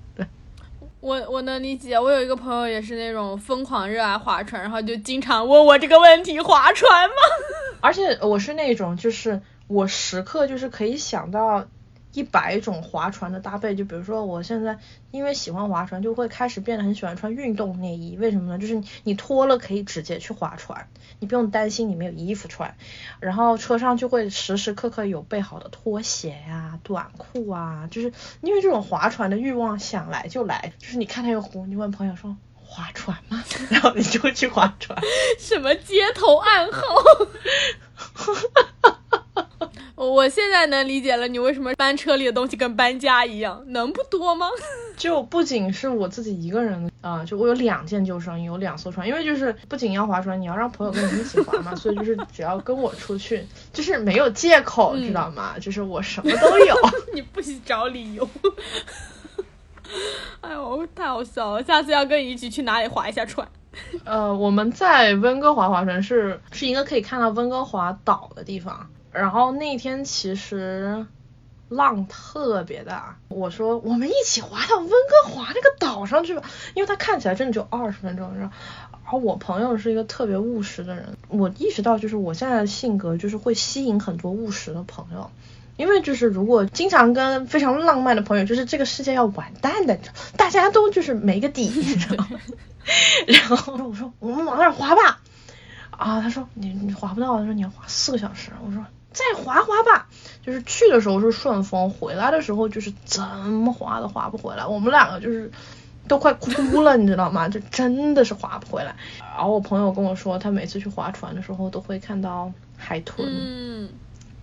我我能理解，我有一个朋友也是那种疯狂热爱划船，然后就经常问我这个问题：划船吗？<laughs> 而且我是那种，就是我时刻就是可以想到。一百种划船的搭配，就比如说我现在因为喜欢划船，就会开始变得很喜欢穿运动内衣。为什么呢？就是你脱了可以直接去划船，你不用担心你没有衣服穿。然后车上就会时时刻刻有备好的拖鞋呀、短裤啊，就是因为这种划船的欲望想来就来。就是你看到有湖，你问朋友说划船吗？<laughs> 然后你就会去划船。<laughs> 什么街头暗号？<laughs> 我现在能理解了，你为什么搬车里的东西跟搬家一样，能不多吗？就不仅是我自己一个人啊，就我有两件救生衣，有两艘船，因为就是不仅要划船，你要让朋友跟你一起划嘛，所以就是只要跟我出去，就是没有借口，知道吗？就是我什么都有，<laughs> 你不许找理由。<laughs> 哎呦，太好笑了，下次要跟你一起去哪里划一下船？<laughs> 呃，我们在温哥华划船是是一个可以看到温哥华岛的地方。然后那天其实浪特别大，我说我们一起划到温哥华那个岛上去吧，因为它看起来真的就二十分钟。然后我朋友是一个特别务实的人，我意识到就是我现在的性格就是会吸引很多务实的朋友，因为就是如果经常跟非常浪漫的朋友，就是这个世界要完蛋的，大家都就是没个底，你知道吗？<laughs> 然后我说我们往那儿滑吧，啊，他说你你滑不到，他说你要滑四个小时，我说。再滑滑吧，就是去的时候是顺风，回来的时候就是怎么滑都滑不回来。我们两个就是都快哭了，你知道吗？就真的是滑不回来。然后我朋友跟我说，他每次去划船的时候都会看到海豚，嗯，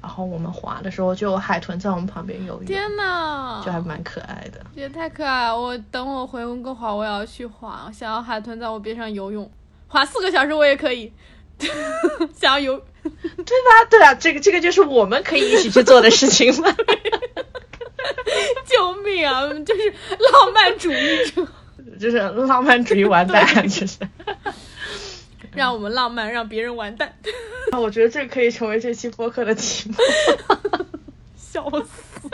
然后我们划的时候就有海豚在我们旁边游泳，天呐，就还蛮可爱的，也太可爱。我等我回温哥华，我也要去划，想要海豚在我边上游泳，划四个小时我也可以。想要游。对吧？对啊，这个这个就是我们可以一起去做的事情嘛。<laughs> 救命啊！就是浪漫主义者，<laughs> 就是浪漫主义完蛋，<laughs> 就是让我们浪漫，让别人完蛋。啊我觉得这可以成为这期播客的题目。笑死！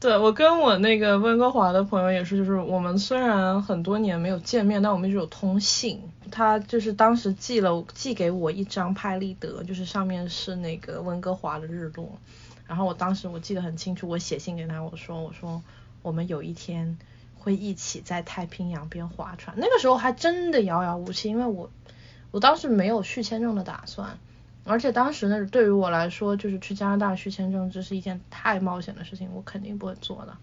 对我跟我那个温哥华的朋友也是，就是我们虽然很多年没有见面，但我们一直有通信。他就是当时寄了寄给我一张拍立得，就是上面是那个温哥华的日落。然后我当时我记得很清楚，我写信给他，我说我说我们有一天会一起在太平洋边划船。那个时候还真的遥遥无期，因为我我当时没有续签证的打算。而且当时呢，对于我来说，就是去加拿大续签证，这是一件太冒险的事情，我肯定不会做的。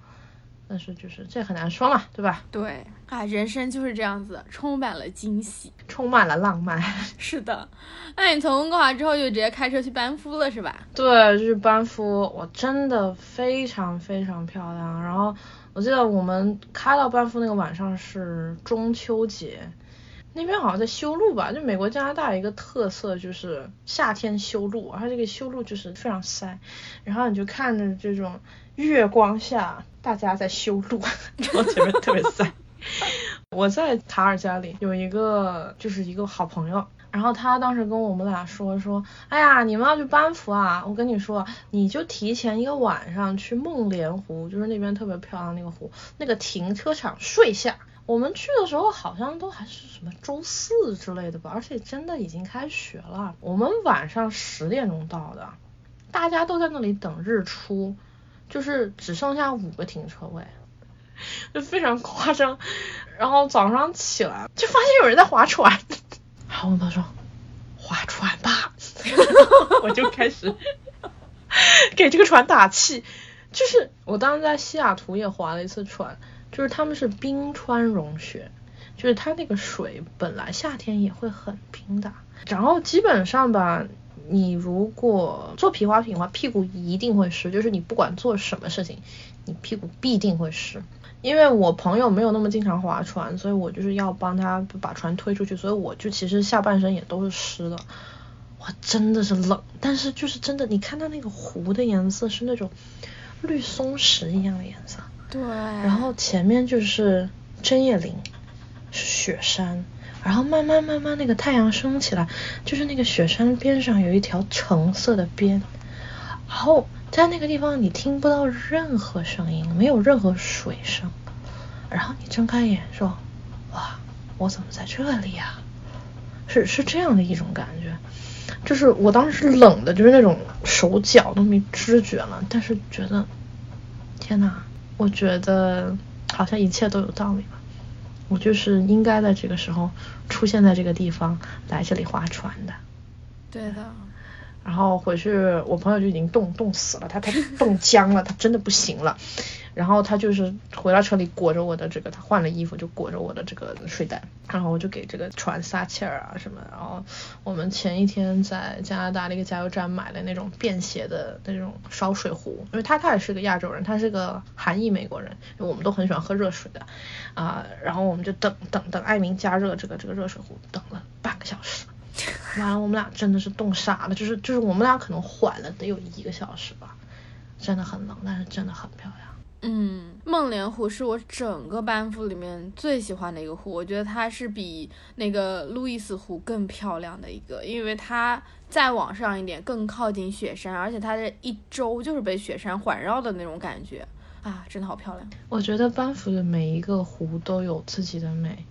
但是就是这很难说嘛，对吧？对，啊，人生就是这样子，充满了惊喜，充满了浪漫。<laughs> 是的，那你从温哥华之后就直接开车去班夫了，是吧？对，就是班夫，我真的非常非常漂亮。然后我记得我们开到班夫那个晚上是中秋节。那边好像在修路吧，就美国加拿大一个特色就是夏天修路，它这个修路就是非常塞，然后你就看着这种月光下大家在修路，然后前面特别塞。<laughs> 我在卡尔加里有一个就是一个好朋友，然后他当时跟我们俩说说，哎呀，你们要去班夫啊，我跟你说，你就提前一个晚上去梦莲湖，就是那边特别漂亮那个湖，那个停车场睡下。我们去的时候好像都还是什么周四之类的吧，而且真的已经开学了。我们晚上十点钟到的，大家都在那里等日出，就是只剩下五个停车位，就非常夸张。然后早上起来就发现有人在划船，然后我朋友说划船吧，<laughs> 我就开始给这个船打气。就是我当时在西雅图也划了一次船。就是他们是冰川融雪，就是它那个水本来夏天也会很冰的，然后基本上吧，你如果做皮划艇的话，屁股一定会湿，就是你不管做什么事情，你屁股必定会湿。因为我朋友没有那么经常划船，所以我就是要帮他把船推出去，所以我就其实下半身也都是湿的，哇，真的是冷，但是就是真的，你看到那个湖的颜色是那种绿松石一样的颜色。对，然后前面就是针叶林，是雪山，然后慢慢慢慢那个太阳升起来，就是那个雪山边上有一条橙色的边，然后在那个地方你听不到任何声音，没有任何水声，然后你睁开眼说，哇，我怎么在这里呀？是是这样的一种感觉，就是我当时冷的，就是那种手脚都没知觉了，但是觉得，天呐！我觉得好像一切都有道理吧，我就是应该在这个时候出现在这个地方来这里划船的。对的。然后回去，我朋友就已经冻冻死了，他他冻僵了，他真的不行了。然后他就是回到车里裹着我的这个，他换了衣服就裹着我的这个睡袋，然后我就给这个船撒气儿啊什么。然后我们前一天在加拿大的一个加油站买了那种便携的那种烧水壶，因为他他也是个亚洲人，他是个韩裔美国人，我们都很喜欢喝热水的啊。然后我们就等等等艾明加热这个这个热水壶，等了半个小时，完了我们俩真的是冻傻了，就是就是我们俩可能缓了得有一个小时吧，真的很冷，但是真的很漂亮。嗯，梦莲湖是我整个班夫里面最喜欢的一个湖，我觉得它是比那个路易斯湖更漂亮的一个，因为它再往上一点，更靠近雪山，而且它的一周就是被雪山环绕的那种感觉啊，真的好漂亮。我觉得班夫的每一个湖都有自己的美。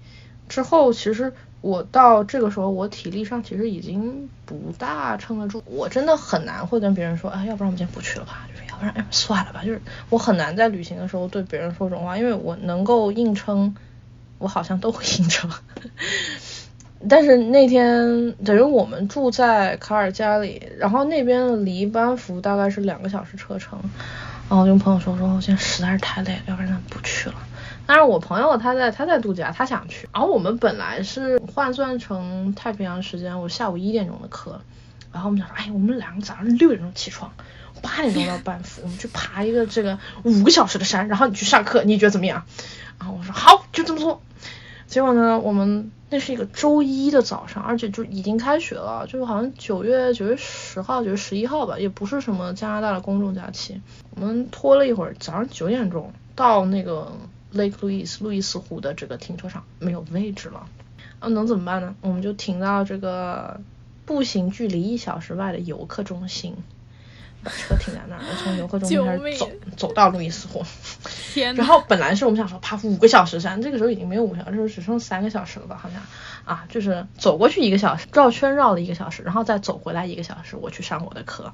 之后其实我到这个时候，我体力上其实已经不大撑得住，我真的很难会跟别人说，哎，要不然我们今天不去了吧。就是要不然算了吧，就是我很难在旅行的时候对别人说这种话，因为我能够硬撑，我好像都会硬撑。<laughs> 但是那天等于我们住在卡尔加里，然后那边离班夫大概是两个小时车程，然后我跟朋友说说，我现在实在是太累，要不然咱不去了。但是我朋友他在他在度假，他想去。然后我们本来是换算成太平洋时间，我下午一点钟的课，然后我们想说，哎，我们两个早上六点钟起床。八点钟到班服，<laughs> 我们去爬一个这个五个小时的山，然后你去上课，你觉得怎么样？然后我说好，就这么做。结果呢，我们那是一个周一的早上，而且就已经开学了，就好像九月九月十号、九月十一号吧，也不是什么加拿大的公众假期。我们拖了一会儿，早上九点钟到那个 Lake Louise 路易斯湖的这个停车场，没有位置了。啊，能怎么办呢？我们就停到这个步行距离一小时外的游客中心。把车停在那儿，从游客中心开始走，走到路易斯湖。天 <laughs> 然后本来是我们想说爬五个小时山，这个时候已经没有五小时，只剩三个小时了吧？好像啊，就是走过去一个小时，绕圈绕了一个小时，然后再走回来一个小时，我去上我的课。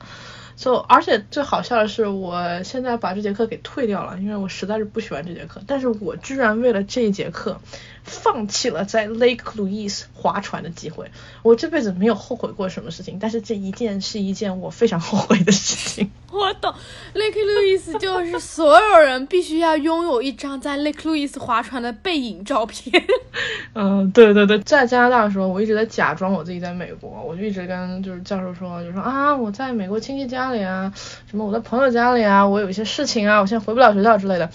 就而且最好笑的是，我现在把这节课给退掉了，因为我实在是不喜欢这节课。但是我居然为了这一节课，放弃了在 Lake Louise 划船的机会。我这辈子没有后悔过什么事情，但是这一件是一件我非常后悔的事情。我懂，Lake Louise 就是所有人必须要拥有一张在 Lake Louise 划船的背影照片。<laughs> 嗯，对对对，在加拿大的时候，我一直在假装我自己在美国，我就一直跟就是教授说，就说啊，我在美国亲戚家里啊，什么我在朋友家里啊，我有一些事情啊，我现在回不了学校之类的。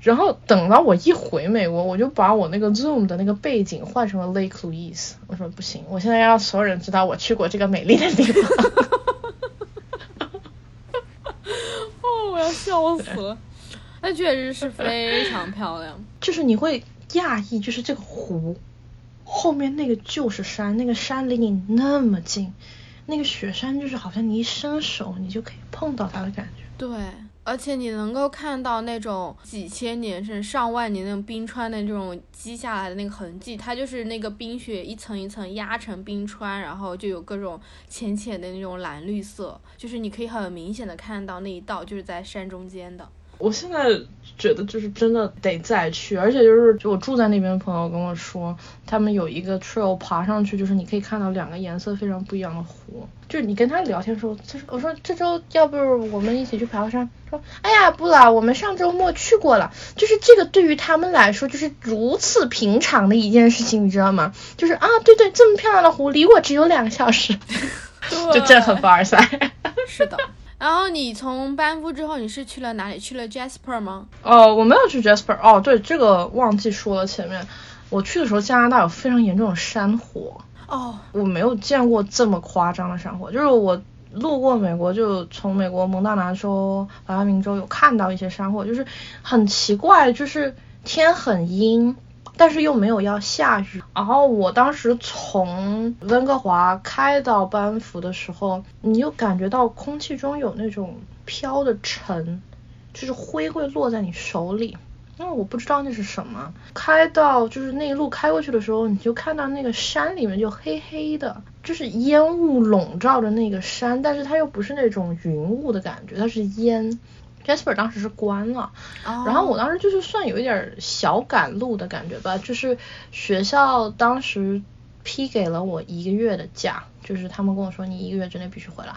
然后等到我一回美国，我就把我那个 Zoom 的那个背景换成了 Lake Louise，我说不行，我现在要让所有人知道我去过这个美丽的地方。<laughs> 哦，我要笑死了，那确实是非常漂亮，就是你会。讶异就是这个湖后面那个就是山，那个山离你那么近，那个雪山就是好像你一伸手你就可以碰到它的感觉。对，而且你能够看到那种几千年甚至上万年那种冰川的这种积下来的那个痕迹，它就是那个冰雪一层一层压成冰川，然后就有各种浅浅的那种蓝绿色，就是你可以很明显的看到那一道就是在山中间的。我现在觉得就是真的得再去，而且就是就我住在那边的朋友跟我说，他们有一个 trail 爬上去，就是你可以看到两个颜色非常不一样的湖。就是你跟他聊天的时候，他说我说这周要不我们一起去爬个山？说哎呀不了，我们上周末去过了。就是这个对于他们来说就是如此平常的一件事情，你知道吗？就是啊对对，这么漂亮的湖离我只有两个小时，<laughs> 就这很凡尔赛。是的。然后你从班夫之后，你是去了哪里？去了 Jasper 吗？哦，我没有去 Jasper。哦，对，这个忘记说了。前面我去的时候，加拿大有非常严重的山火。哦，我没有见过这么夸张的山火。就是我路过美国，就从美国蒙大拿州、怀俄明州有看到一些山火，就是很奇怪，就是天很阴。但是又没有要下雨，然后我当时从温哥华开到班夫的时候，你就感觉到空气中有那种飘的尘，就是灰会落在你手里，因为我不知道那是什么。开到就是那一路开过去的时候，你就看到那个山里面就黑黑的，就是烟雾笼罩着那个山，但是它又不是那种云雾的感觉，它是烟。Jasper 当时是关了，然后我当时就是算有一点小赶路的感觉吧，就是学校当时批给了我一个月的假，就是他们跟我说你一个月之内必须回来，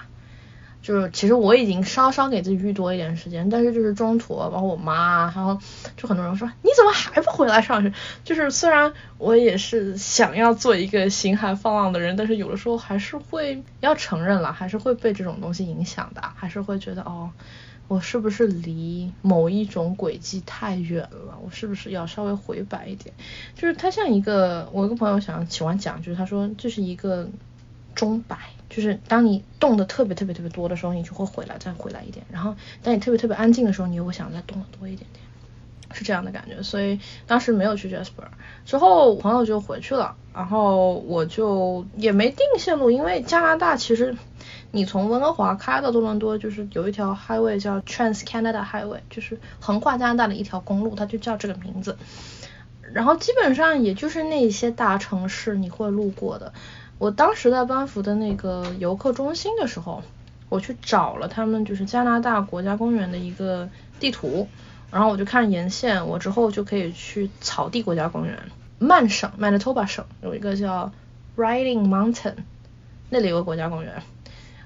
就是其实我已经稍稍给自己预多一点时间，但是就是中途包括我妈，然后就很多人说你怎么还不回来上学？就是虽然我也是想要做一个心海放浪的人，但是有的时候还是会要承认了，还是会被这种东西影响的，还是会觉得哦。我是不是离某一种轨迹太远了？我是不是要稍微回摆一点？就是它像一个，我一个朋友想喜欢讲，就是他说这是一个钟摆，就是当你动的特别特别特别多的时候，你就会回来再回来一点，然后当你特别特别安静的时候，你又会想再动的多一点点，是这样的感觉。所以当时没有去 Jasper，之后朋友就回去了，然后我就也没定线路，因为加拿大其实。你从温哥华开到多伦多，就是有一条 highway 叫 Trans Canada Highway，就是横跨加拿大的一条公路，它就叫这个名字。然后基本上也就是那些大城市你会路过的。我当时在班夫的那个游客中心的时候，我去找了他们就是加拿大国家公园的一个地图，然后我就看沿线，我之后就可以去草地国家公园。曼省 Manitoba 省有一个叫 Riding Mountain，那里有个国家公园。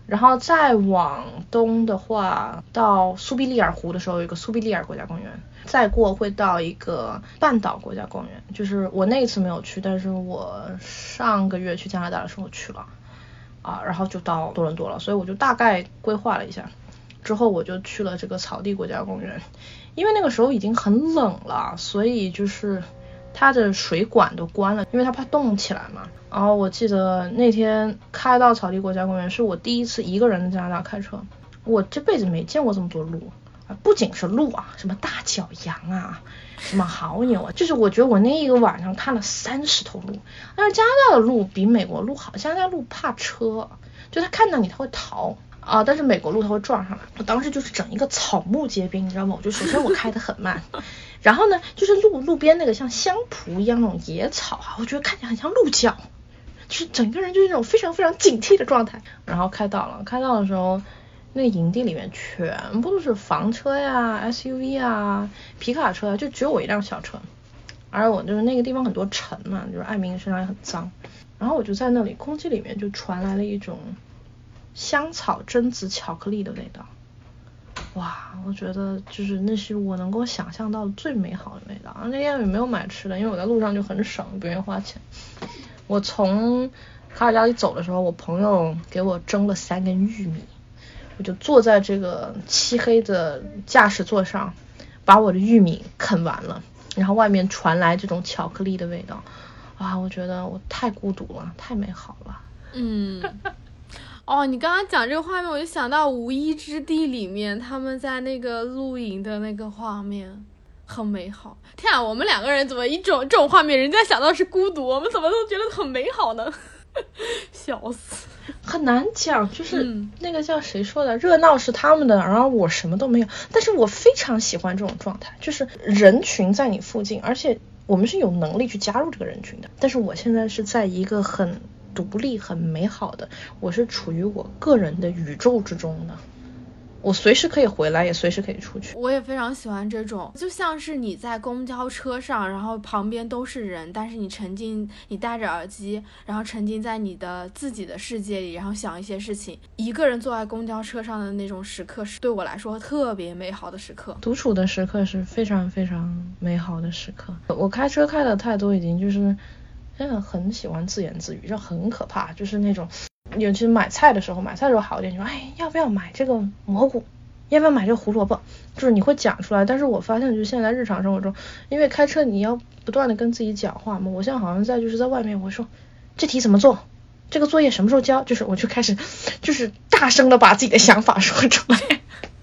然后再往东的话，到苏必利尔湖的时候，有一个苏必利尔国家公园。再过会到一个半岛国家公园，就是我那一次没有去，但是我上个月去加拿大的时候去了啊，然后就到多伦多了。所以我就大概规划了一下，之后我就去了这个草地国家公园，因为那个时候已经很冷了，所以就是。它的水管都关了，因为它怕冻起来嘛。然后我记得那天开到草地国家公园，是我第一次一个人在加拿大开车，我这辈子没见过这么多鹿！不仅是鹿啊，什么大角羊啊，什么牦牛啊，就是我觉得我那一个晚上看了三十头鹿。但是加拿大的鹿比美国鹿好，加拿大鹿怕车，就它看到你它会逃啊，但是美国路它会撞上来。我当时就是整一个草木皆兵，你知道吗？我就首先我开的很慢。<laughs> 然后呢，就是路路边那个像香蒲一样那种野草啊，我觉得看起来很像鹿角，就是整个人就是那种非常非常警惕的状态。然后开到了，开到的时候，那个营地里面全部都是房车呀、SUV 啊、皮卡车，就只有我一辆小车。而我就是那个地方很多尘嘛，就是艾明身上也很脏。然后我就在那里，空气里面就传来了一种香草榛子巧克力的味道。哇，我觉得就是那是我能够想象到最美好的味道。那天也没有买吃的，因为我在路上就很省，不愿意花钱。我从卡尔加里走的时候，我朋友给我蒸了三根玉米，我就坐在这个漆黑的驾驶座上，把我的玉米啃完了，然后外面传来这种巧克力的味道。啊，我觉得我太孤独了，太美好了。嗯。哦，你刚刚讲这个画面，我就想到《无依之地》里面他们在那个露营的那个画面，很美好。天啊，我们两个人怎么一种这种画面，人家想到是孤独，我们怎么都觉得很美好呢？<laughs> 笑死。很难讲，就是那个叫谁说的，热闹是他们的，然后我什么都没有。但是我非常喜欢这种状态，就是人群在你附近，而且我们是有能力去加入这个人群的。但是我现在是在一个很独立、很美好的，我是处于我个人的宇宙之中的。我随时可以回来，也随时可以出去。我也非常喜欢这种，就像是你在公交车上，然后旁边都是人，但是你沉浸，你戴着耳机，然后沉浸在你的自己的世界里，然后想一些事情。一个人坐在公交车上的那种时刻，是对我来说特别美好的时刻。独处的时刻是非常非常美好的时刻。我开车开的太多，已经就是真的很喜欢自言自语，就很可怕，就是那种。尤其是买菜的时候，买菜的时候好一点，就说哎，要不要买这个蘑菇？要不要买这个胡萝卜？就是你会讲出来。但是我发现，就是现在日常生活中，因为开车你要不断的跟自己讲话嘛。我现在好像在就是在外面，我说这题怎么做？这个作业什么时候交？就是我就开始就是大声的把自己的想法说出来。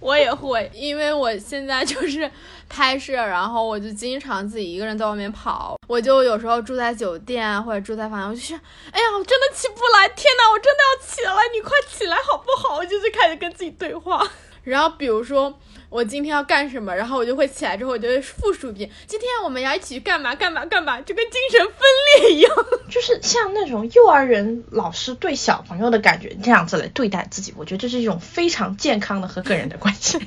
我也会，因为我现在就是拍摄，然后我就经常自己一个人在外面跑。我就有时候住在酒店或者住在房间，我就想，哎呀，我真的起不来，天哪，我真的要起来，你快起来好不好？我就是开始跟自己对话。<laughs> 然后比如说。我今天要干什么？然后我就会起来之后，我就会复述一遍。今天我们要一起去干嘛？干嘛？干嘛？就跟精神分裂一样，<laughs> 就是像那种幼儿园老师对小朋友的感觉，这样子来对待自己。我觉得这是一种非常健康的和个人的关系。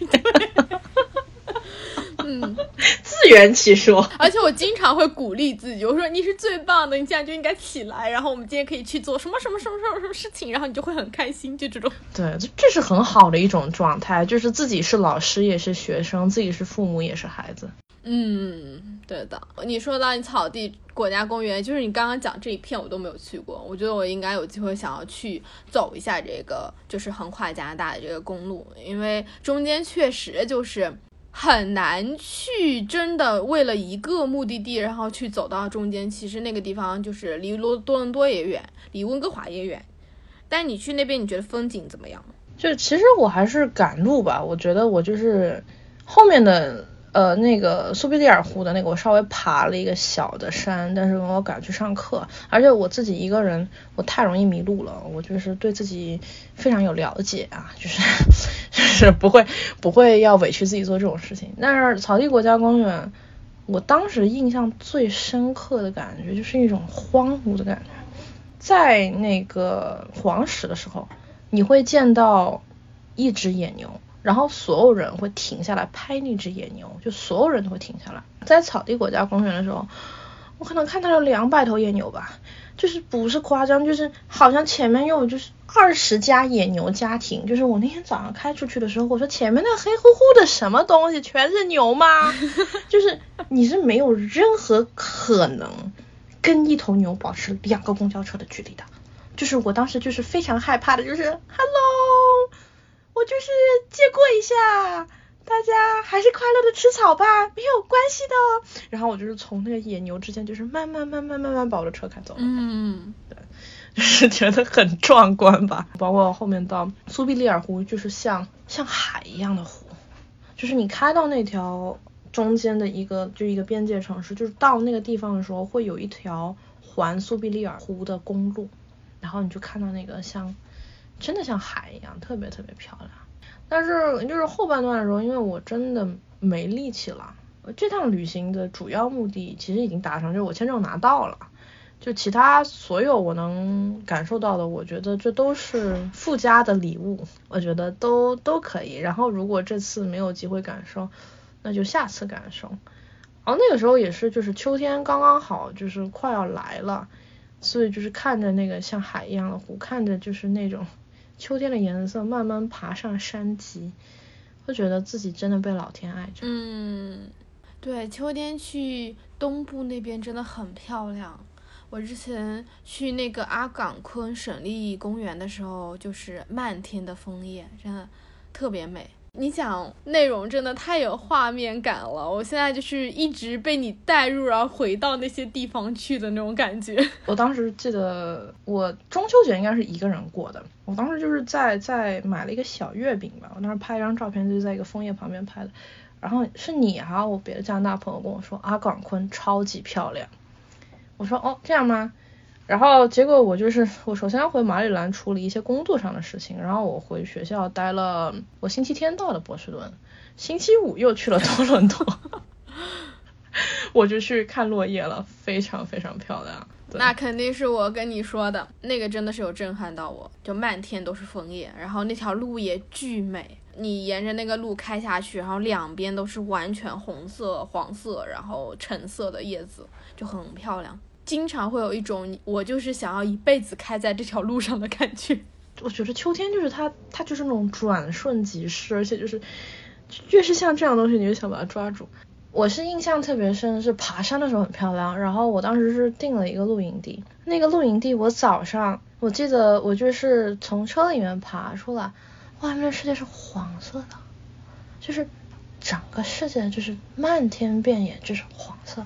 嗯，自圆其说。而且我经常会鼓励自己，我说你是最棒的，你现在就应该起来，然后我们今天可以去做什么什么什么什么什么事情，然后你就会很开心，就这种。<laughs> 对，这这是很好的一种状态，就是自己是老师也是学生，自己是父母也是孩子。嗯，对的。你说到你草地国家公园，就是你刚刚讲这一片我都没有去过，我觉得我应该有机会想要去走一下这个，就是横跨加拿大的这个公路，因为中间确实就是。很难去真的为了一个目的地，然后去走到中间。其实那个地方就是离罗多伦多也远，离温哥华也远。但你去那边，你觉得风景怎么样？就其实我还是赶路吧。我觉得我就是后面的。呃，那个苏必利尔湖的那个，我稍微爬了一个小的山，但是我赶去上课，而且我自己一个人，我太容易迷路了。我就是对自己非常有了解啊，<laughs> 就是 <laughs> 就是不会不会要委屈自己做这种事情。但是草地国家公园，我当时印象最深刻的感觉就是一种荒芜的感觉。在那个黄石的时候，你会见到一只野牛。然后所有人会停下来拍那只野牛，就所有人都会停下来。在草地国家公园的时候，我可能看到了两百头野牛吧，就是不是夸张，就是好像前面又有就是二十家野牛家庭。就是我那天早上开出去的时候，我说前面那黑乎乎的什么东西，全是牛吗？<laughs> 就是你是没有任何可能跟一头牛保持两个公交车的距离的。就是我当时就是非常害怕的，就是 Hello。我就是借过一下，大家还是快乐的吃草吧，没有关系的。哦然后我就是从那个野牛之间，就是慢慢慢慢慢慢把我的车开走了。嗯，对，就是觉得很壮观吧。包括后面到苏必利尔湖，就是像像海一样的湖，就是你开到那条中间的一个就一个边界城市，就是到那个地方的时候，会有一条环苏必利尔湖的公路，然后你就看到那个像。真的像海一样，特别特别漂亮。但是就是后半段的时候，因为我真的没力气了。这趟旅行的主要目的其实已经达成，就是我签证拿到了。就其他所有我能感受到的，我觉得这都是附加的礼物，我觉得都都可以。然后如果这次没有机会感受，那就下次感受。然后那个时候也是，就是秋天刚刚好，就是快要来了，所以就是看着那个像海一样的湖，看着就是那种。秋天的颜色慢慢爬上山脊，会觉得自己真的被老天爱着。嗯，对，秋天去东部那边真的很漂亮。我之前去那个阿岗昆省立公园的时候，就是漫天的枫叶，真的特别美。你讲内容真的太有画面感了，我现在就是一直被你带入，然后回到那些地方去的那种感觉。<laughs> 我当时记得我中秋节应该是一个人过的，我当时就是在在买了一个小月饼吧，我当时拍一张照片就在一个枫叶旁边拍的，然后是你啊，我别的加拿大朋友跟我说阿岗坤超级漂亮，我说哦这样吗？然后结果我就是我首先要回马里兰处理一些工作上的事情，然后我回学校待了，我星期天到了波士顿，星期五又去了多伦多，<laughs> 我就去看落叶了，非常非常漂亮。那肯定是我跟你说的。那个真的是有震撼到我，就漫天都是枫叶，然后那条路也巨美，你沿着那个路开下去，然后两边都是完全红色、黄色，然后橙色的叶子，就很漂亮。经常会有一种我就是想要一辈子开在这条路上的感觉。<laughs> 我觉得秋天就是它，它就是那种转瞬即逝，而且就是越是像这样东西，你就想把它抓住。我是印象特别深，是爬山的时候很漂亮。然后我当时是定了一个露营地，那个露营地我早上我记得我就是从车里面爬出来，外面世界是黄色的，就是整个世界就是漫天遍野就是黄色。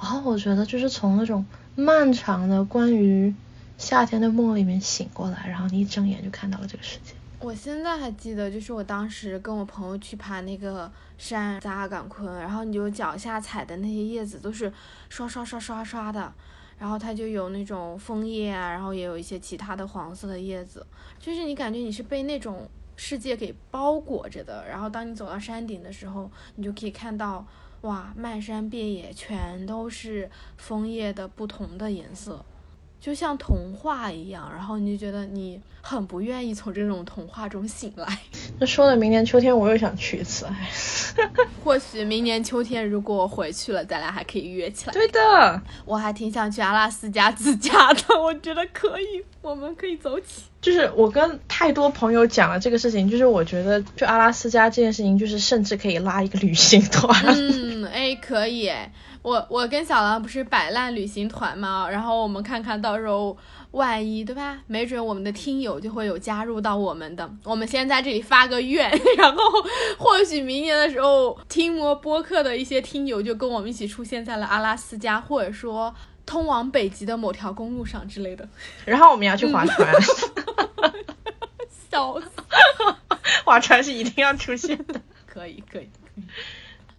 然后我觉得就是从那种漫长的关于夏天的梦里面醒过来，然后你一睁眼就看到了这个世界。我现在还记得，就是我当时跟我朋友去爬那个山扎阿岗昆，然后你就脚下踩的那些叶子都是刷刷刷刷刷的，然后它就有那种枫叶啊，然后也有一些其他的黄色的叶子，就是你感觉你是被那种世界给包裹着的。然后当你走到山顶的时候，你就可以看到。哇，漫山遍野全都是枫叶的不同的颜色，就像童话一样。然后你就觉得你很不愿意从这种童话中醒来。那说了明年秋天我又想去一次，<laughs> 或许明年秋天如果我回去了，咱俩还可以约起来。对的，我还挺想去阿拉斯加自驾的，<laughs> 我觉得可以，我们可以走起。就是我跟太多朋友讲了这个事情，就是我觉得去阿拉斯加这件事情，就是甚至可以拉一个旅行团。嗯，哎，可以哎，我我跟小狼不是摆烂旅行团嘛，然后我们看看到时候万一对吧？没准我们的听友就会有加入到我们的。我们先在这里发个愿，<laughs> 然后或许明年的时候听魔播客的一些听友就跟我们一起出现在了阿拉斯加，或者说。通往北极的某条公路上之类的，然后我们要去划船，<laughs> 笑死，<laughs> 划船是一定要出现的，可以可以可以。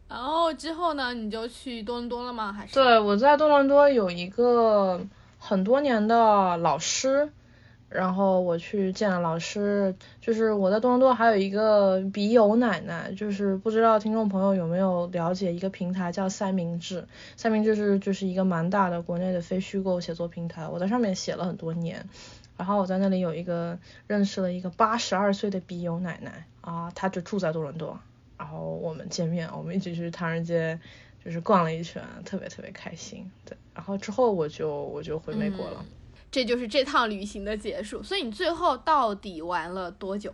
然后之后呢，你就去多伦多了吗？还是？对，我在多伦多有一个很多年的老师。然后我去见了老师，就是我在多伦多还有一个笔友奶奶，就是不知道听众朋友有没有了解一个平台叫三明治，三明治是就是一个蛮大的国内的非虚构写作平台，我在上面写了很多年，然后我在那里有一个认识了一个八十二岁的笔友奶奶啊，她就住在多伦多，然后我们见面，我们一起去唐人街就是逛了一圈，特别特别开心，对，然后之后我就我就回美国了。这就是这趟旅行的结束，所以你最后到底玩了多久？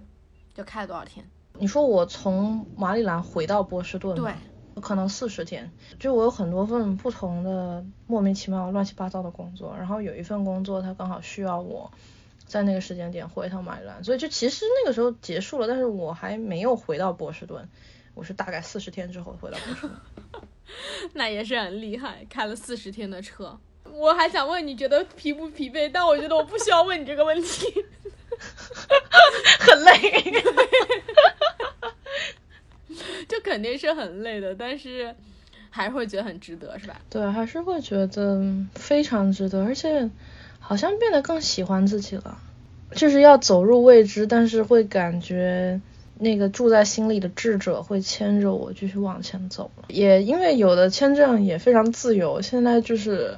就开了多少天？你说我从马里兰回到波士顿，对，可能四十天。就我有很多份不同的莫名其妙、乱七八糟的工作，然后有一份工作它刚好需要我在那个时间点回一趟马里兰，所以就其实那个时候结束了，但是我还没有回到波士顿，我是大概四十天之后回到波士顿。<laughs> 那也是很厉害，开了四十天的车。我还想问你觉得疲不疲惫，但我觉得我不需要问你这个问题。<laughs> 很累，<laughs> 就肯定是很累的，但是还是会觉得很值得，是吧？对，还是会觉得非常值得，而且好像变得更喜欢自己了。就是要走入未知，但是会感觉那个住在心里的智者会牵着我继续往前走。也因为有的签证也非常自由，现在就是。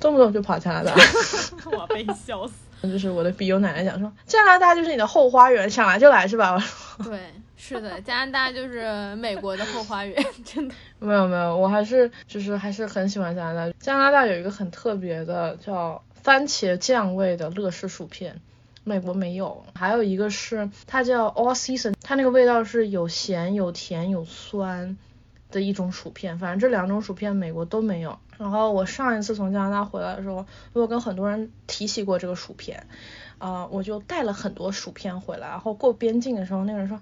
动不动就跑加拿大，<laughs> 我被笑死。就是我的笔友奶奶讲说，加拿大就是你的后花园，想来就来是吧？<laughs> 对，是的，加拿大就是美国的后花园，真的。没有没有，我还是就是还是很喜欢加拿大。加拿大有一个很特别的叫番茄酱味的乐事薯片，美国没有。还有一个是它叫 All Season，它那个味道是有咸有甜有酸的一种薯片，反正这两种薯片美国都没有。然后我上一次从加拿大回来的时候，我跟很多人提起过这个薯片，啊，我就带了很多薯片回来。然后过边境的时候，那个人说，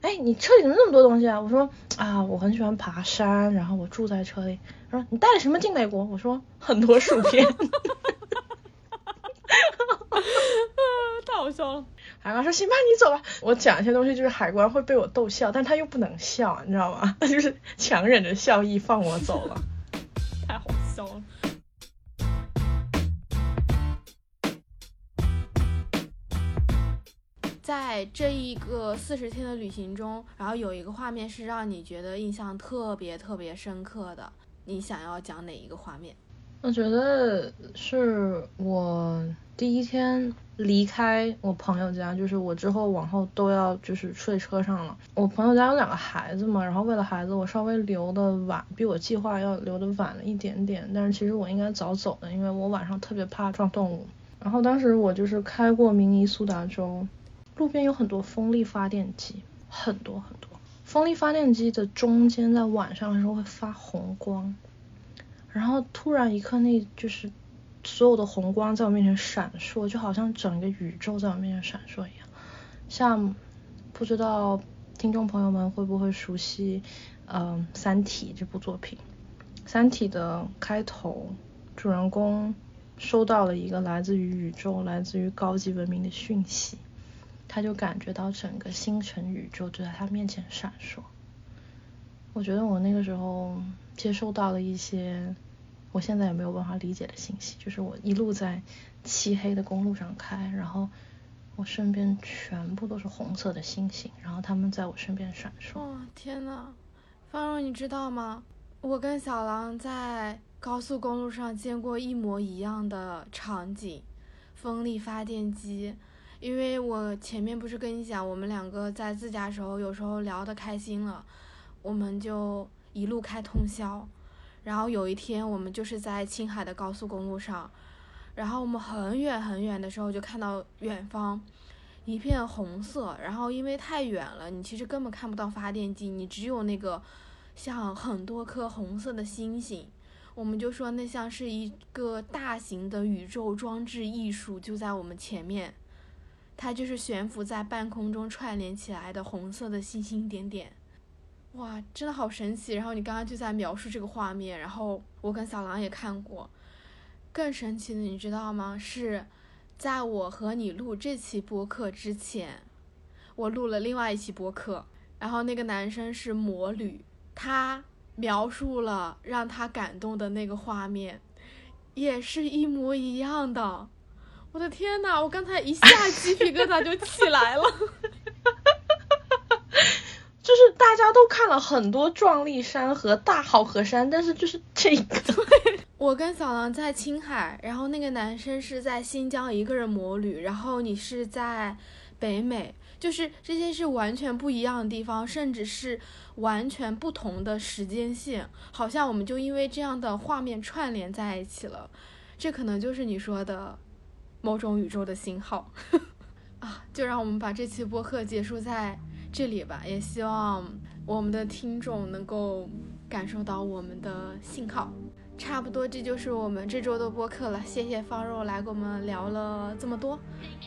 哎，你车里怎么那么多东西啊？我说，啊，我很喜欢爬山，然后我住在车里。他说，你带了什么进美国？我说，很多薯片。<laughs> 太好笑了。海关说：“行吧，你走吧。”我讲一些东西，就是海关会被我逗笑，但他又不能笑，你知道吗？他 <laughs> 就是强忍着笑意放我走了。<laughs> 太好笑了。在这一个四十天的旅行中，然后有一个画面是让你觉得印象特别特别深刻的，你想要讲哪一个画面？我觉得是我第一天离开我朋友家，就是我之后往后都要就是睡车上了。我朋友家有两个孩子嘛，然后为了孩子，我稍微留的晚，比我计划要留的晚了一点点。但是其实我应该早走的，因为我晚上特别怕撞动物。然后当时我就是开过明尼苏达州，路边有很多风力发电机，很多很多。风力发电机的中间在晚上的时候会发红光。然后突然一刻，那就是所有的红光在我面前闪烁，就好像整个宇宙在我面前闪烁一样。像不知道听众朋友们会不会熟悉，嗯，《三体》这部作品，《三体》的开头，主人公收到了一个来自于宇宙、来自于高级文明的讯息，他就感觉到整个星辰宇宙就在他面前闪烁。我觉得我那个时候。接收到了一些我现在也没有办法理解的信息，就是我一路在漆黑的公路上开，然后我身边全部都是红色的星星，然后他们在我身边闪烁。哦，天呐，方若你知道吗？我跟小狼在高速公路上见过一模一样的场景，风力发电机。因为我前面不是跟你讲，我们两个在自驾时候有时候聊得开心了，我们就。一路开通宵，然后有一天我们就是在青海的高速公路上，然后我们很远很远的时候就看到远方一片红色，然后因为太远了，你其实根本看不到发电机，你只有那个像很多颗红色的星星，我们就说那像是一个大型的宇宙装置艺术就在我们前面，它就是悬浮在半空中串联起来的红色的星星点点。哇，真的好神奇！然后你刚刚就在描述这个画面，然后我跟小狼也看过。更神奇的，你知道吗？是在我和你录这期播客之前，我录了另外一期播客，然后那个男生是魔女，他描述了让他感动的那个画面，也是一模一样的。我的天呐，我刚才一下鸡皮疙瘩就起来了。<laughs> 大家都看了很多壮丽山和大好河山，但是就是这个。<laughs> 我跟小狼在青海，然后那个男生是在新疆一个人摩旅，然后你是在北美，就是这些是完全不一样的地方，甚至是完全不同的时间线，好像我们就因为这样的画面串联在一起了。这可能就是你说的某种宇宙的信号 <laughs> 啊！就让我们把这期播客结束在。这里吧，也希望我们的听众能够感受到我们的信号。差不多，这就是我们这周的播客了。谢谢方肉来跟我们聊了这么多。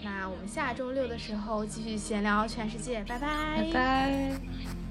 那我们下周六的时候继续闲聊全世界，拜拜。拜拜。